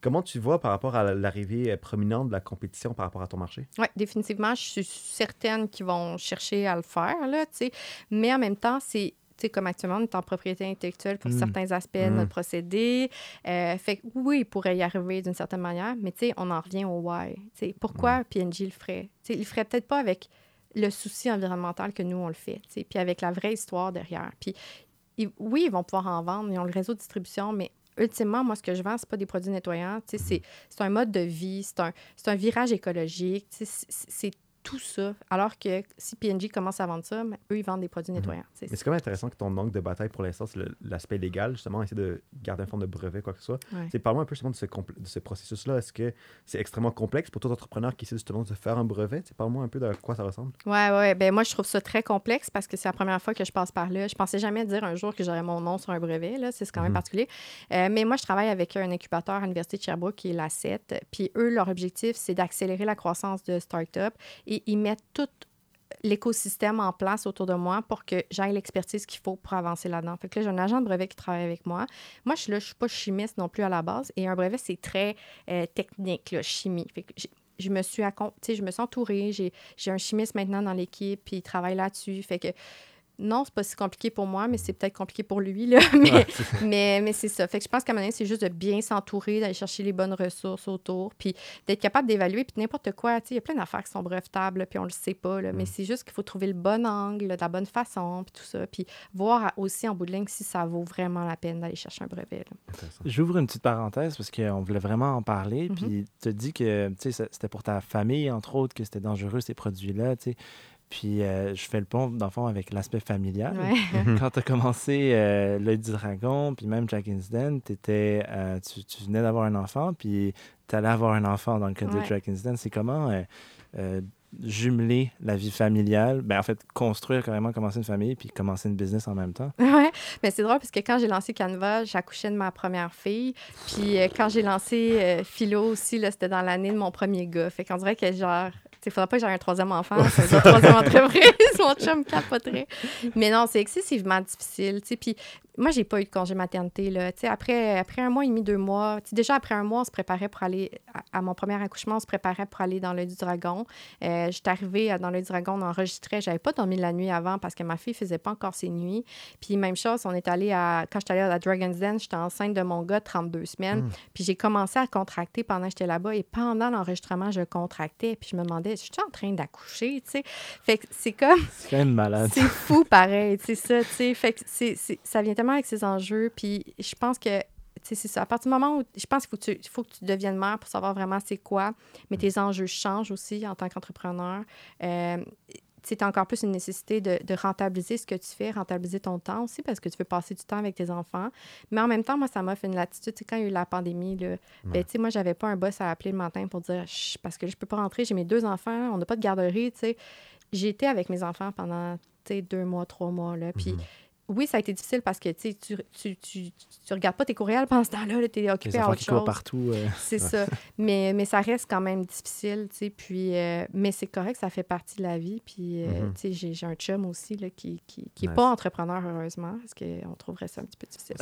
Comment tu vois par rapport à l'arrivée prominente de la compétition par rapport à ton marché? Oui, définitivement, je suis certaine qu'ils vont chercher à le faire, là, mais en même temps, c'est comme actuellement, on est en propriété intellectuelle pour mm. certains aspects de notre mm. procédé. Euh, fait oui, il pourrait y arriver d'une certaine manière, mais on en revient au why. pourquoi PNG le ferait? il le ferait peut-être pas avec le souci environnemental que nous, on le fait, puis avec la vraie histoire derrière. Puis oui, ils vont pouvoir en vendre, ils ont le réseau de distribution, mais ultimement, moi, ce que je vends, c'est pas des produits nettoyants. C'est mm-hmm. un mode de vie, c'est un, un virage écologique. C'est tout ça. Alors que si PNG commence à vendre ça, eux, ils vendent des produits mhm. nettoyants. Mais c'est quand même intéressant que ton manque de bataille pour l'instant, c'est l'aspect légal, justement, essayer de garder un forme de brevet, quoi que ce soit. C'est Parle-moi un peu justement de ce, de ce processus-là. Est-ce que c'est extrêmement complexe pour tout entrepreneur qui essaie justement de faire un brevet? Parle-moi un peu de quoi ça ressemble. Oui, oui. Ben, moi, je trouve ça très complexe parce que c'est la première fois que je passe par là. Je pensais jamais dire un jour que j'aurais mon nom sur un brevet. C'est quand même mhm. particulier. Euh, mais moi, je travaille avec un incubateur à l'Université de Sherbrooke qui est la 7. Puis eux, leur objectif, c'est d'accélérer la croissance de start-up et ils mettent tout l'écosystème en place autour de moi pour que j'aille l'expertise qu'il faut pour avancer là-dedans. Fait que là, j'ai un agent de brevet qui travaille avec moi. Moi, je suis là, je suis pas chimiste non plus à la base. Et un brevet, c'est très euh, technique, là, chimie. Fait que je me suis je me suis entourée. J'ai un chimiste maintenant dans l'équipe, puis il travaille là-dessus. Fait que non, c'est pas si compliqué pour moi, mais c'est peut-être compliqué pour lui. Là. Mais, mais, c'est ça. Fait que je pense qu'à un moment donné, c'est juste de bien s'entourer, d'aller chercher les bonnes ressources autour, puis d'être capable d'évaluer, puis n'importe quoi. Il y a plein d'affaires qui sont brevetables, puis on le sait pas. Là, Mais mm. c'est juste qu'il faut trouver le bon angle, de la bonne façon, puis tout ça. Puis voir aussi en bout de ligne si ça vaut vraiment la peine d'aller chercher un brevet. J'ouvre une petite parenthèse parce qu'on voulait vraiment en parler. Mm-hmm. Puis tu te dis que c'était pour ta famille, entre autres, que c'était dangereux ces produits-là. Puis euh, je fais le pont, dans le fond, avec l'aspect familial. Quand tu as commencé euh, L'œil du dragon, puis même Dragon's Den, étais, euh, tu, tu, venais d'avoir un enfant, puis tu allais avoir un enfant dans le cas de Dragon's Den. C'est comment jumeler la vie familiale, ben en fait, construire carrément, commencer une famille, puis commencer une business en même temps. Oui, mais c'est drôle parce que quand j'ai lancé Canva, j'accouchais de ma première fille. Puis quand j'ai lancé Philo aussi, c'était dans l'année de mon premier gars. Fait qu'on dirait que genre, il faudrait pas que j'aie un troisième enfant. C'est une troisième entreprise. Mon chum capoterait. Mais non, c'est excessivement difficile. Puis moi, j'ai pas eu de congé maternité. Là. après, après un mois et demi, deux mois, déjà après un mois, on se préparait pour aller à, mon premier accouchement, on se préparait pour aller dans l'œil du dragon. Euh, J'étais arrivée dans l'œil du dragon, on enregistrait. J'avais pas dormi la nuit avant parce que ma fille faisait pas encore ses nuits. Puis même chose, on est allé à. Quand j'étais allée à la Dragon's Den, j'étais enceinte de mon gars 32 semaines. Hmm. Puis j'ai commencé à contracter pendant que j'étais là-bas. Et pendant l'enregistrement, je contractais. Puis je me demandais, je suis en train d'accoucher, tu sais? Fait que c'est comme. C'est malade. C'est fou pareil, tu sais, ça, tu sais? Fait que c'est, ça vient tellement avec ses enjeux. Puis je pense que c'est ça. À partir du moment où je pense qu'il faut, que tu, faut que tu deviennes mère pour savoir vraiment c'est quoi, mais tes enjeux changent aussi en tant qu'entrepreneur. Euh, c'est encore plus une nécessité de, rentabiliser ce que tu fais, rentabiliser ton temps aussi parce que tu veux passer du temps avec tes enfants. Mais en même temps, moi, ça m'a fait une latitude. quand il y a eu la pandémie, là, ben, moi, j'avais pas un boss à appeler le matin pour dire parce que je peux pas rentrer, j'ai mes deux enfants, on n'a pas de garderie. J'ai été avec mes enfants pendant deux mois, trois mois. Là, puis mm-hmm oui, ça a été difficile parce que tu, tu, tu, tu regardes pas tes courriels pendant ce temps-là, tu es occupé à autre chose. partout. Euh, c'est ça. Mais, mais ça reste quand même difficile, tu sais. Puis, euh, mais c'est correct, ça fait partie de la vie. Puis, euh, tu sais, j'ai un chum aussi là, qui n'est qui, qui pas entrepreneur, heureusement, parce qu'on trouverait ça un petit peu difficile.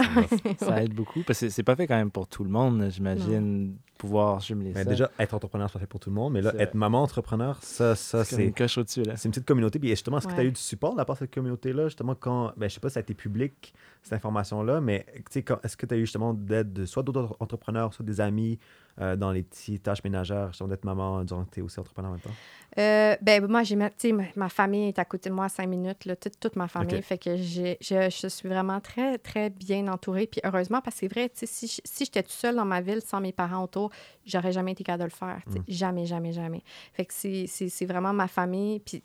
Ça, aide beaucoup, parce que c'est pas fait quand même pour tout le monde, j'imagine pouvoir jumeler ben, ça. Déjà, être entrepreneur, c'est pas fait pour tout le monde, mais là, être maman entrepreneur, ça, ça c'est. une coche au-dessus, là. C'est une petite communauté. Puis justement, est-ce que tu as eu du support de la part de cette communauté-là, justement, quand. Ben, je sais pas si ça a été public, cette information-là, mais est-ce que tu as eu justement d'aide de soit d'autres entrepreneurs, soit des amis euh, dans les petites tâches ménagères, justement, d'être maman durant que tu es aussi entrepreneur en même temps? Euh, ben, moi, j'ai ma, ma famille est à côté de moi à cinq minutes, là, toute, toute ma famille. Fait que je, je, suis vraiment très, très bien entourée. Puis heureusement, parce que c'est vrai, si, si j'étais toute seule dans ma ville sans mes parents autour, j'aurais jamais été capable de le faire. Mm. Jamais, jamais, jamais. Fait que c'est vraiment ma famille. Puis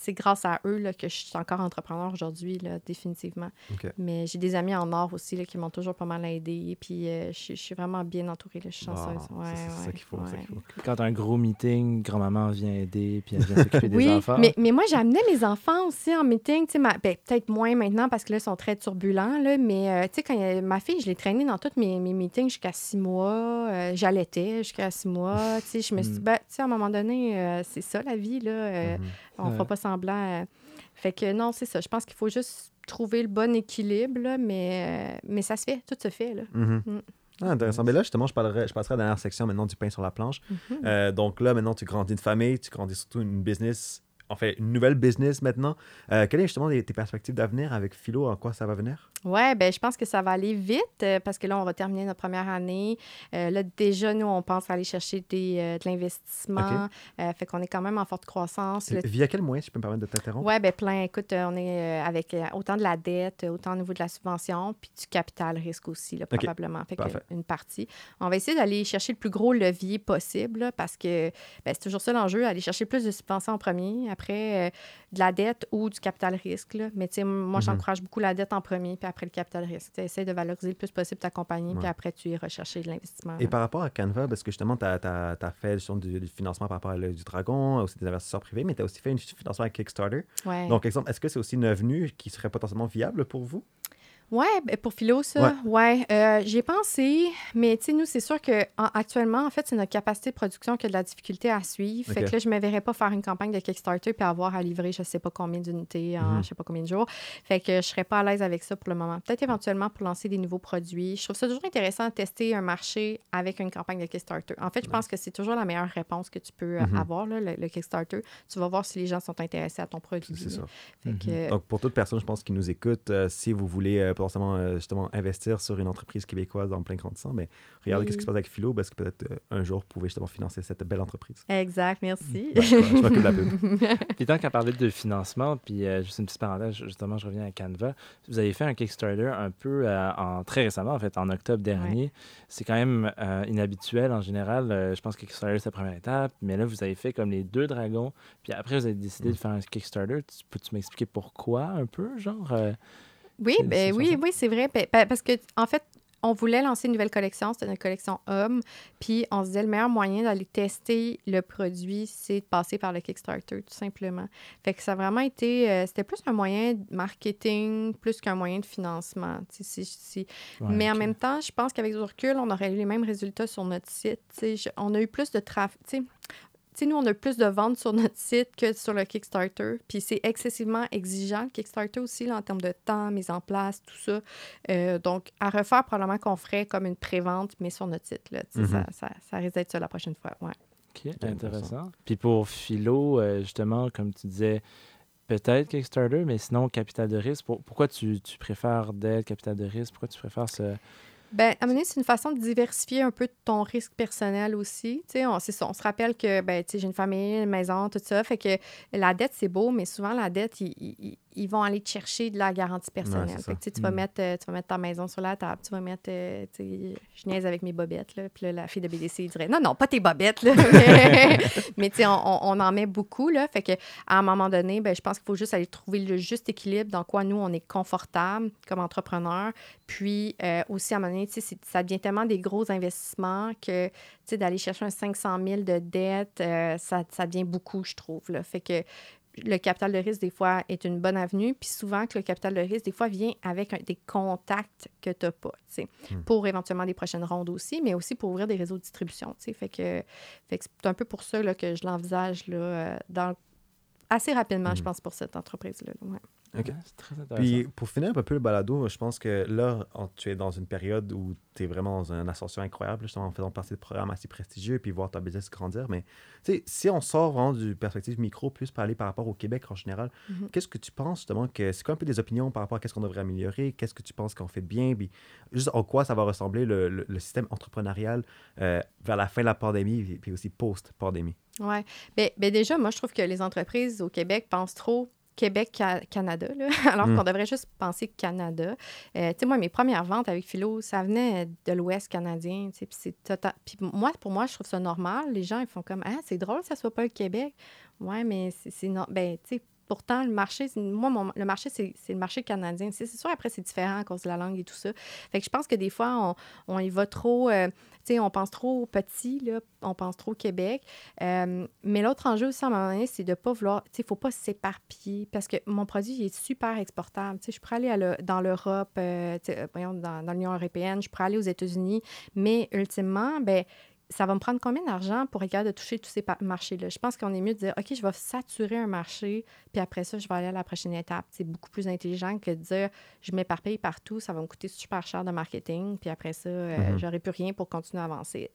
c'est grâce à eux là, que je suis encore entrepreneur aujourd'hui, définitivement. Mais j'ai des amis en or aussi là, qui m'ont toujours pas mal aidé. Puis euh, je, suis vraiment bien entourée. Là, je suis chanceuse. c'est ça qu'il faut, Quand un gros meeting, grand-maman vient aider, puis elle vient s'occuper des enfants. Mais, mais moi, j'amenais mes enfants aussi en meeting. Ben, Peut-être moins maintenant parce que là, ils sont très turbulents. Là, mais euh, sais, quand ma fille, je l'ai traînée dans tous mes, mes meetings jusqu'à six mois. Euh, j'allaitais jusqu'à six mois. Je me suis dit, hmm. ben, à un moment donné, c'est ça la vie. Là, mm-hmm. On ne fera pas semblant. Fait que non, c'est ça. Je pense qu'il faut juste trouver le bon équilibre, mais, euh, mais ça se fait. Tout se fait. Là. Mm-hmm. Mm. Ah, intéressant. Mais là, justement, je, parlerai, je passerai à la dernière section maintenant du pain sur la planche. Mm-hmm. Euh, donc là, maintenant, tu grandis une famille, tu grandis surtout une business, en fait, une nouvelle business maintenant. quelles sont justement tes perspectives d'avenir avec Philo? En quoi ça va venir? Oui, ben je pense que ça va aller vite euh, parce que là, on va terminer notre première année. Euh, là, déjà, nous, on pense aller chercher des, euh, de l'investissement. fait qu'on est quand même en forte croissance. Via quel moyen, si je peux me permettre de t'interrompre? Oui, bien plein. Écoute, on est avec autant de la dette, autant au niveau de la subvention, puis du capital risque aussi, là, probablement. Fait une partie. On va essayer d'aller chercher le plus gros levier possible parce que ben, c'est toujours ça l'enjeu, aller chercher plus de subventions en premier, après de la dette ou du capital risque. Là. Mais moi, mhm. j'encourage beaucoup la dette en premier, puis après le capital risque. Tu essaies de valoriser le plus possible ta compagnie, puis après, tu y rechercher de l'investissement. Et par rapport à Canva, parce que justement, tu as, fait du, du, financement par rapport à du Dragon, aussi des investisseurs privés, mais tu as aussi fait un financement avec Kickstarter. Donc, exemple, est-ce que c'est aussi une avenue qui serait potentiellement viable pour vous? Oui, ben, pour Philo, ça, ouais. Euh, J'ai pensé, mais tu sais, nous, c'est sûr que actuellement, en fait, c'est notre capacité de production qui a de la difficulté à suivre. Fait que là, je ne me verrais pas faire une campagne de Kickstarter puis avoir à livrer je ne sais pas combien d'unités en je mhm. ne je sais pas combien de jours. Fait que je ne serais pas à l'aise avec ça pour le moment. Peut-être éventuellement pour lancer des nouveaux produits. Je trouve ça toujours intéressant de tester un marché avec une campagne de Kickstarter. En fait, je pense que c'est toujours la meilleure réponse que tu peux euh, mhm. avoir, là, le, Kickstarter. Tu vas voir si les gens sont intéressés à ton produit. C'est ça. Mhm. Donc, pour toute personne, je pense, qui nous écoute, euh, si vous voulez forcément euh, justement investir sur une entreprise québécoise en plein grandissant, mais regardez ce qui se passe avec Philo, parce que peut-être euh, un jour, vous pouvez justement financer cette belle entreprise. Exact, merci. je m'occupe de la pub. puis tant qu'à parler de financement, puis euh, juste une petite parenthèse, justement, je reviens à Canva. Vous avez fait un Kickstarter un peu en, très récemment, en fait, en octobre dernier. C'est quand même inhabituel en général. je pense que Kickstarter, c'est la première étape, mais là, vous avez fait comme les deux dragons, puis après, vous avez décidé de faire un Kickstarter. Peux-tu m'expliquer pourquoi un peu, genre? Oui, ben, oui, oui, c'est vrai. Ben, parce que, en fait, on voulait lancer une nouvelle collection, c'était une collection homme, puis on se disait le meilleur moyen d'aller tester le produit, c'est de passer par le Kickstarter, tout simplement. Fait que ça a vraiment été, euh, c'était plus un moyen de marketing, plus qu'un moyen de financement. Mais en même temps, je pense qu'avec du recul, on aurait eu les mêmes résultats sur notre site. on a eu plus de trafic nous, on a plus de ventes sur notre site que sur le Kickstarter. Puis c'est excessivement exigeant, le Kickstarter aussi, en termes de temps, mise en place, tout ça. Euh, donc, à refaire, probablement qu'on ferait comme une pré-vente, mais sur notre site. Là, ça, mm-hmm. ça, ça, risque d'être ça la prochaine fois. Ouais. OK, intéressant. Puis pour Philo, euh, justement, comme tu disais, peut-être Kickstarter, mais sinon, capital de risque. pourquoi tu, tu préfères d'être capital de risque? Pourquoi tu préfères ce ben, à c'est une façon de diversifier un peu ton risque personnel aussi. Tu sais, on, se rappelle que, ben, tu j'ai une famille, une maison, tout ça. Fait que la dette, c'est beau, mais souvent, la dette, il, ils vont aller te chercher de la garantie personnelle. tu, vas mettre, euh, tu vas mettre ta maison sur la table, tu vas mettre, euh, je niaise avec mes bobettes, là, puis là, la fille de BDC dirait, non, non, pas tes bobettes, là. mais tu on, on, en met beaucoup, là, fait que à un moment donné, ben, je pense qu'il faut juste aller trouver le juste équilibre dans quoi nous, on est confortable comme entrepreneur, puis euh, aussi, à un moment donné, ça devient tellement des gros investissements que, d'aller chercher un 500 000 de dette, ça, ça devient beaucoup, je trouve, là. Fait que le capital de risque, des fois, est une bonne avenue. Puis souvent, que le capital de risque, des fois, vient avec des contacts que tu n'as pas, sais, hmm. pour éventuellement des prochaines rondes aussi, mais aussi pour ouvrir des réseaux de distribution. Fait que, fait que c'est un peu pour ça là, que je l'envisage là, euh, dans, assez rapidement, je hmm. pense, pour cette entreprise-là. OK. c'est très intéressant. Puis pour finir un peu le balado, je pense que là, tu es dans une période où tu es vraiment dans une ascension incroyable, justement, en faisant partie de programmes assez prestigieux, puis voir ta business grandir. Mais si on sort vraiment du perspective micro, plus parler par rapport au Québec en général, mm-hmm. qu'est-ce que tu penses justement que c'est quoi un peu des opinions par rapport à qu'est-ce qu'on devrait améliorer, qu'est-ce que tu penses qu'on fait bien, puis juste en quoi ça va ressembler le, le, système entrepreneurial euh, vers la fin de la pandémie, puis aussi post-pandémie? Oui. Bien, ben déjà, moi, je trouve que les entreprises au Québec pensent trop Québec-Canada, alors hmm. qu'on devrait juste penser Canada. Euh, tu sais, moi, mes premières ventes avec Philo, ça venait de l'Ouest canadien, tu sais, puis c'est total... Puis moi, pour moi, je trouve ça normal. Les gens, ils font comme « Ah, c'est drôle, ça soit pas le Québec. » Ouais, mais c'est... Non... Ben, tu sais, pourtant, le marché, moi, le marché, c'est le marché canadien. C'est sûr, après, c'est différent à cause de la langue et tout ça. Fait que je pense que des fois, on, y va trop, euh, tu sais, on pense trop petit, là, on pense trop au Québec. Euh, mais l'autre enjeu aussi, à un moment donné, c'est de ne pas vouloir, tu sais, il ne faut pas s'éparpiller parce que mon produit, il est super exportable. Tu sais, je pourrais aller dans l'Europe, euh, dans, dans l'Union européenne, je pourrais aller aux États-Unis, mais ultimement, ben ça va me prendre combien d'argent pour être de toucher tous ces marchés-là? Je pense qu'on est mieux de dire, OK, je vais saturer un marché, puis après ça, je vais aller à la prochaine étape. C'est beaucoup plus intelligent que de dire, je m'éparpille partout, ça va me coûter super cher de marketing, puis après ça, euh, mm-hmm. j'aurai plus rien pour continuer à avancer.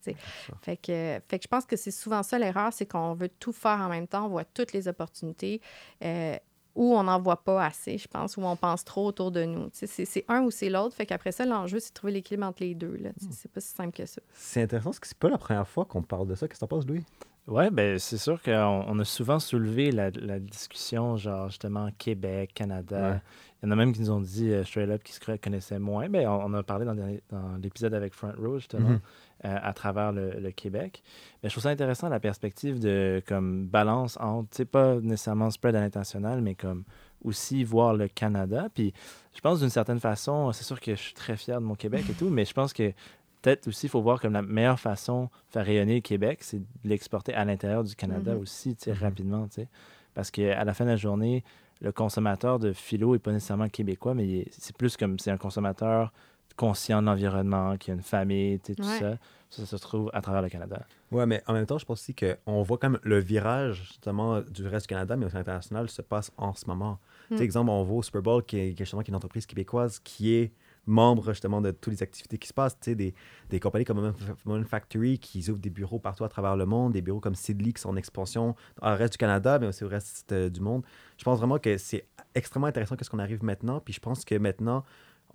Fait que, fait que je pense que c'est souvent ça l'erreur, c'est qu'on veut tout faire en même temps, on voit toutes les opportunités. Euh, ou on n'en voit pas assez, je pense, ou on pense trop autour de nous. C'est un ou c'est l'autre. Fait qu'après ça, l'enjeu, c'est de trouver l'équilibre entre les deux. Hmm. C'est pas si simple que ça. C'est intéressant parce que c'est pas la première fois qu'on parle de ça. Qu'est-ce que t'en penses, Louis? Oui, ben c'est sûr qu'on on a souvent soulevé la, la, discussion, genre justement Québec, Canada. Il y en a même qui nous ont dit euh, straight up qui se connaissaient moins. Ben, on, a parlé dans, dans l'épisode avec Front Row, justement. Mm-hmm. À travers le, Québec. Mais je trouve ça intéressant la perspective de comme balance entre, tu sais, pas nécessairement spread à l'international, mais comme aussi voir le Canada. Puis je pense d'une certaine façon, c'est sûr que je suis très fier de mon Québec et tout, mais je pense que peut-être aussi, il faut voir comme la meilleure façon de faire rayonner le Québec, c'est de l'exporter à l'intérieur du Canada mm-hmm. aussi, tu sais, mm-hmm. rapidement, tu sais. Parce qu'à la fin de la journée, le consommateur de philo n'est pas nécessairement québécois, mais c'est plus comme c'est un consommateur conscient de l'environnement, qui a une famille, tout ça. Ça se trouve à travers le Canada. Oui, mais en même temps, je pense aussi qu'on voit comme le virage justement du reste du Canada, mais aussi international, se passe en ce moment. Mm. exemple, on voit au Super Bowl, qui est, justement qui est une entreprise québécoise qui est membre justement de toutes les activités qui se passent. Tu sais, des, des compagnies comme Moon Factory qui ouvrent des bureaux partout à travers le monde, des bureaux comme Sidley qui sont en expansion dans le reste du Canada, mais aussi au reste euh, du monde. Je pense vraiment que c'est extrêmement intéressant qu'est-ce qu'on arrive maintenant. Puis je pense que maintenant,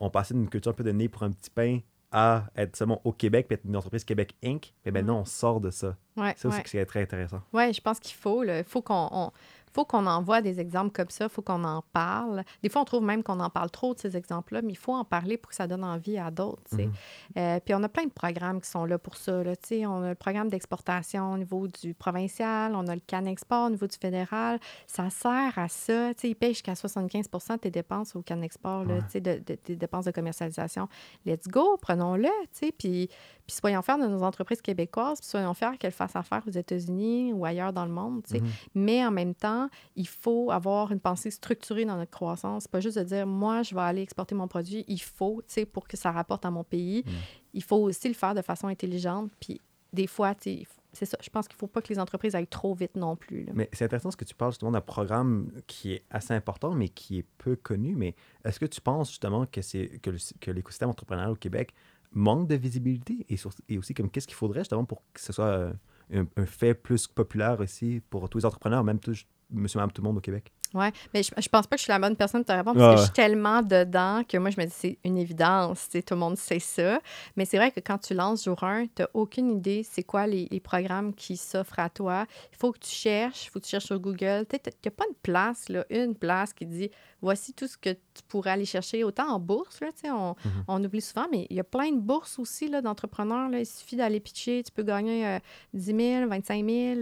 on passait d'une culture un peu de nez pour un petit pain à être seulement au Québec, puis être une entreprise Québec Inc. Mais maintenant, on sort de ça. Ouais, ça aussi, c'est très intéressant. Oui, je pense qu'il faut. Il faut qu'on faut qu'on envoie des exemples comme ça, il faut qu'on en parle. Des fois, on trouve même qu'on en parle trop de ces exemples-là, mais il faut en parler pour que ça donne envie à d'autres. Mhm. Euh, puis on a plein de programmes qui sont là pour ça. Là, on a le programme d'exportation au niveau du provincial, on a le CanExport au niveau du fédéral. Ça sert à ça. ils payent jusqu'à 75 de tes dépenses au CanExport, là, de, de, tes dépenses de commercialisation. Let's go, prenons-le. Puis, puis soyons fiers de nos entreprises québécoises, puis soyons fiers qu'elles fassent affaire aux États-Unis ou ailleurs dans le monde. Mhm. Mais en même temps, il faut avoir une pensée structurée dans notre croissance. Pas juste de dire, moi, je vais aller exporter mon produit. Il faut, tu sais, pour que ça rapporte à mon pays. Mhm. Il faut aussi le faire de façon intelligente. Puis des fois, tu sais, c'est ça. Je pense qu'il ne faut pas que les entreprises aillent trop vite non plus. Mais c'est intéressant ce que tu parles justement d'un programme qui est assez important, mais qui est peu connu. Mais est-ce que tu penses justement que, c'est, que l'écosystème entrepreneurial au Québec manque de visibilité? Et, et aussi comme qu'est-ce qu'il faudrait justement pour que ce soit euh, un, fait plus populaire aussi pour tous les entrepreneurs, même tout, monsieur, madame, tout le monde au Québec? Oui, mais je, je pense pas que je suis la bonne personne de te répondre parce que je suis tellement dedans que moi, je me dis c'est une évidence, tout le monde sait ça. Mais c'est vrai que quand tu lances jour 1, tu n'as aucune idée c'est quoi les, les, programmes qui s'offrent à toi. Il faut que tu cherches, il faut que tu cherches sur Google. N'y a pas une place, là, une place qui dit voici tout ce que tu pourrais aller chercher, autant en bourse, là, on, mhm. on oublie souvent, mais il y a plein de bourses aussi d'entrepreneurs. Il suffit d'aller pitcher, tu peux gagner 10 000, 25 000.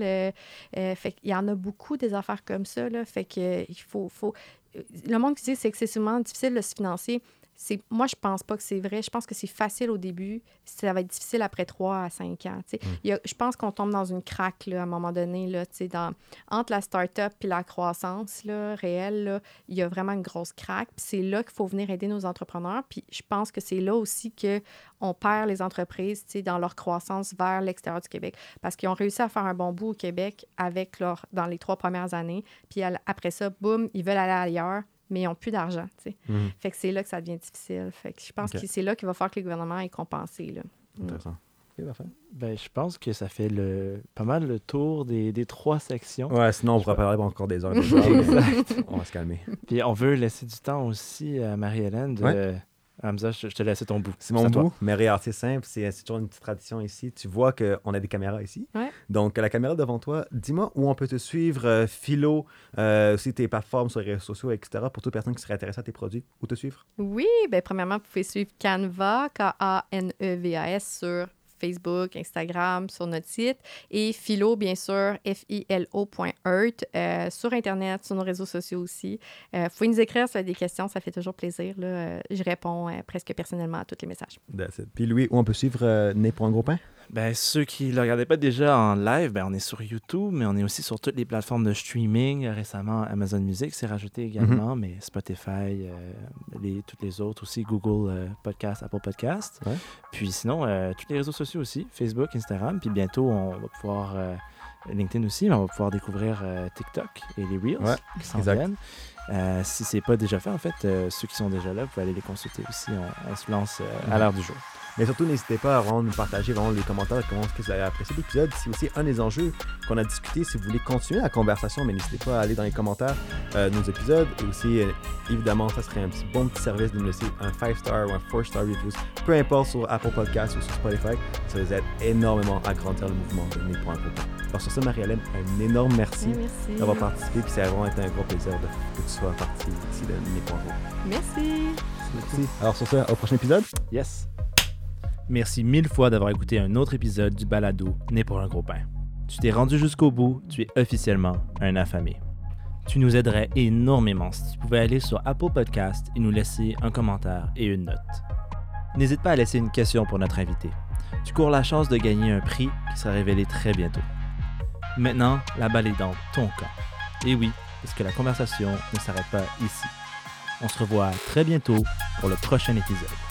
fait il y en a beaucoup des affaires comme ça. Là, fait que, il faut, faut... Le monde qui dit que c'est excessivement difficile de se financer, moi, je pense pas que c'est vrai. Je pense que c'est facile au début. Ça va être difficile après trois à cinq ans. Mm. je pense qu'on tombe dans une craque là, à un moment donné. Là, dans, entre la start-up et la croissance là, réelle, il y a vraiment une grosse craque. c'est là qu'il faut venir aider nos entrepreneurs. Puis je pense que c'est là aussi qu'on perd les entreprises dans leur croissance vers l'extérieur du Québec. Parce qu'ils ont réussi à faire un bon bout au Québec avec leur, dans les trois premières années. Puis après ça, boum, ils veulent aller ailleurs mais ils n'ont plus d'argent. Mhm. Fait que c'est là que ça devient difficile. Fait que je pense que c'est là qu'il va falloir que le gouvernement ait compensé. Là. Mm. Intéressant. Ben, je pense que ça fait le, pas mal le tour des, des trois sections. Ouais, sinon on pourrait parler encore des heures. on va se calmer. Puis on veut laisser du temps aussi à Marie-Hélène de, Hamza, je, te laisse ton bout. C'est mon bout, mais regarde, c'est simple, c'est toujours une petite tradition ici. Tu vois qu'on a des caméras ici. Donc, la caméra devant toi, dis-moi où on peut te suivre, euh, Philo, euh, aussi tes plateformes sur les réseaux sociaux, etc., pour toute personne qui serait intéressée à tes produits, où te suivre? Oui, bien, premièrement, vous pouvez suivre Canva, K-A-N-E-V-A-S, sur Facebook, Instagram, sur notre site. Et Philo, bien sûr, F-I-L-O.earth, euh, sur Internet, sur nos réseaux sociaux aussi. Euh, vous pouvez nous écrire si des questions, ça fait toujours plaisir. Là. Euh, je réponds presque personnellement à tous les messages. Puis Louis, où on peut suivre Né? Ben, ceux qui ne le regardaient pas déjà en live, ben, on est sur YouTube, mais on est aussi sur toutes les plateformes de streaming. Récemment, Amazon Music s'est rajouté également, mhm. mais Spotify, euh, les, toutes les autres aussi, Google euh, Podcast, Apple Podcast. Puis sinon, euh, tous les réseaux sociaux aussi, Facebook, Instagram. Puis bientôt, on va pouvoir, LinkedIn aussi, mais on va pouvoir découvrir TikTok et les Reels qui s'en viennent. si ce n'est pas déjà fait, en fait, ceux qui sont déjà là, vous pouvez aller les consulter aussi. On, se lance à mhm. l'heure du jour. Mais surtout, n'hésitez pas à nous partager vraiment les commentaires, comment est-ce que vous avez apprécié l'épisode. C'est aussi un des enjeux qu'on a discuté. Si vous voulez continuer la conversation, mais n'hésitez pas à aller dans les commentaires euh, de nos épisodes. Et aussi, euh, évidemment, ça serait un petit bon petit service de nous laisser un 5-star ou un 4-star review, peu importe sur Apple Podcasts ou sur Spotify. Ça vous aide énormément à grandir le mouvement de Né pour un Alors sur ça, Marie-Hélène, un énorme merci, d'avoir participé. Puis ça a vraiment été un gros plaisir de, que tu sois partie ici de Né pour un Merci. Merci. Alors sur ça, au prochain épisode. Yes. Merci mille fois d'avoir écouté un autre épisode du balado Né pour un gros pain. Tu t'es rendu jusqu'au bout, tu es officiellement un affamé. Tu nous aiderais énormément si tu pouvais aller sur Apple Podcast et nous laisser un commentaire et une note. N'hésite pas à laisser une question pour notre invité. Tu cours la chance de gagner un prix qui sera révélé très bientôt. Maintenant, la balle est dans ton camp. Et oui, parce que la conversation ne s'arrête pas ici. On se revoit très bientôt pour le prochain épisode.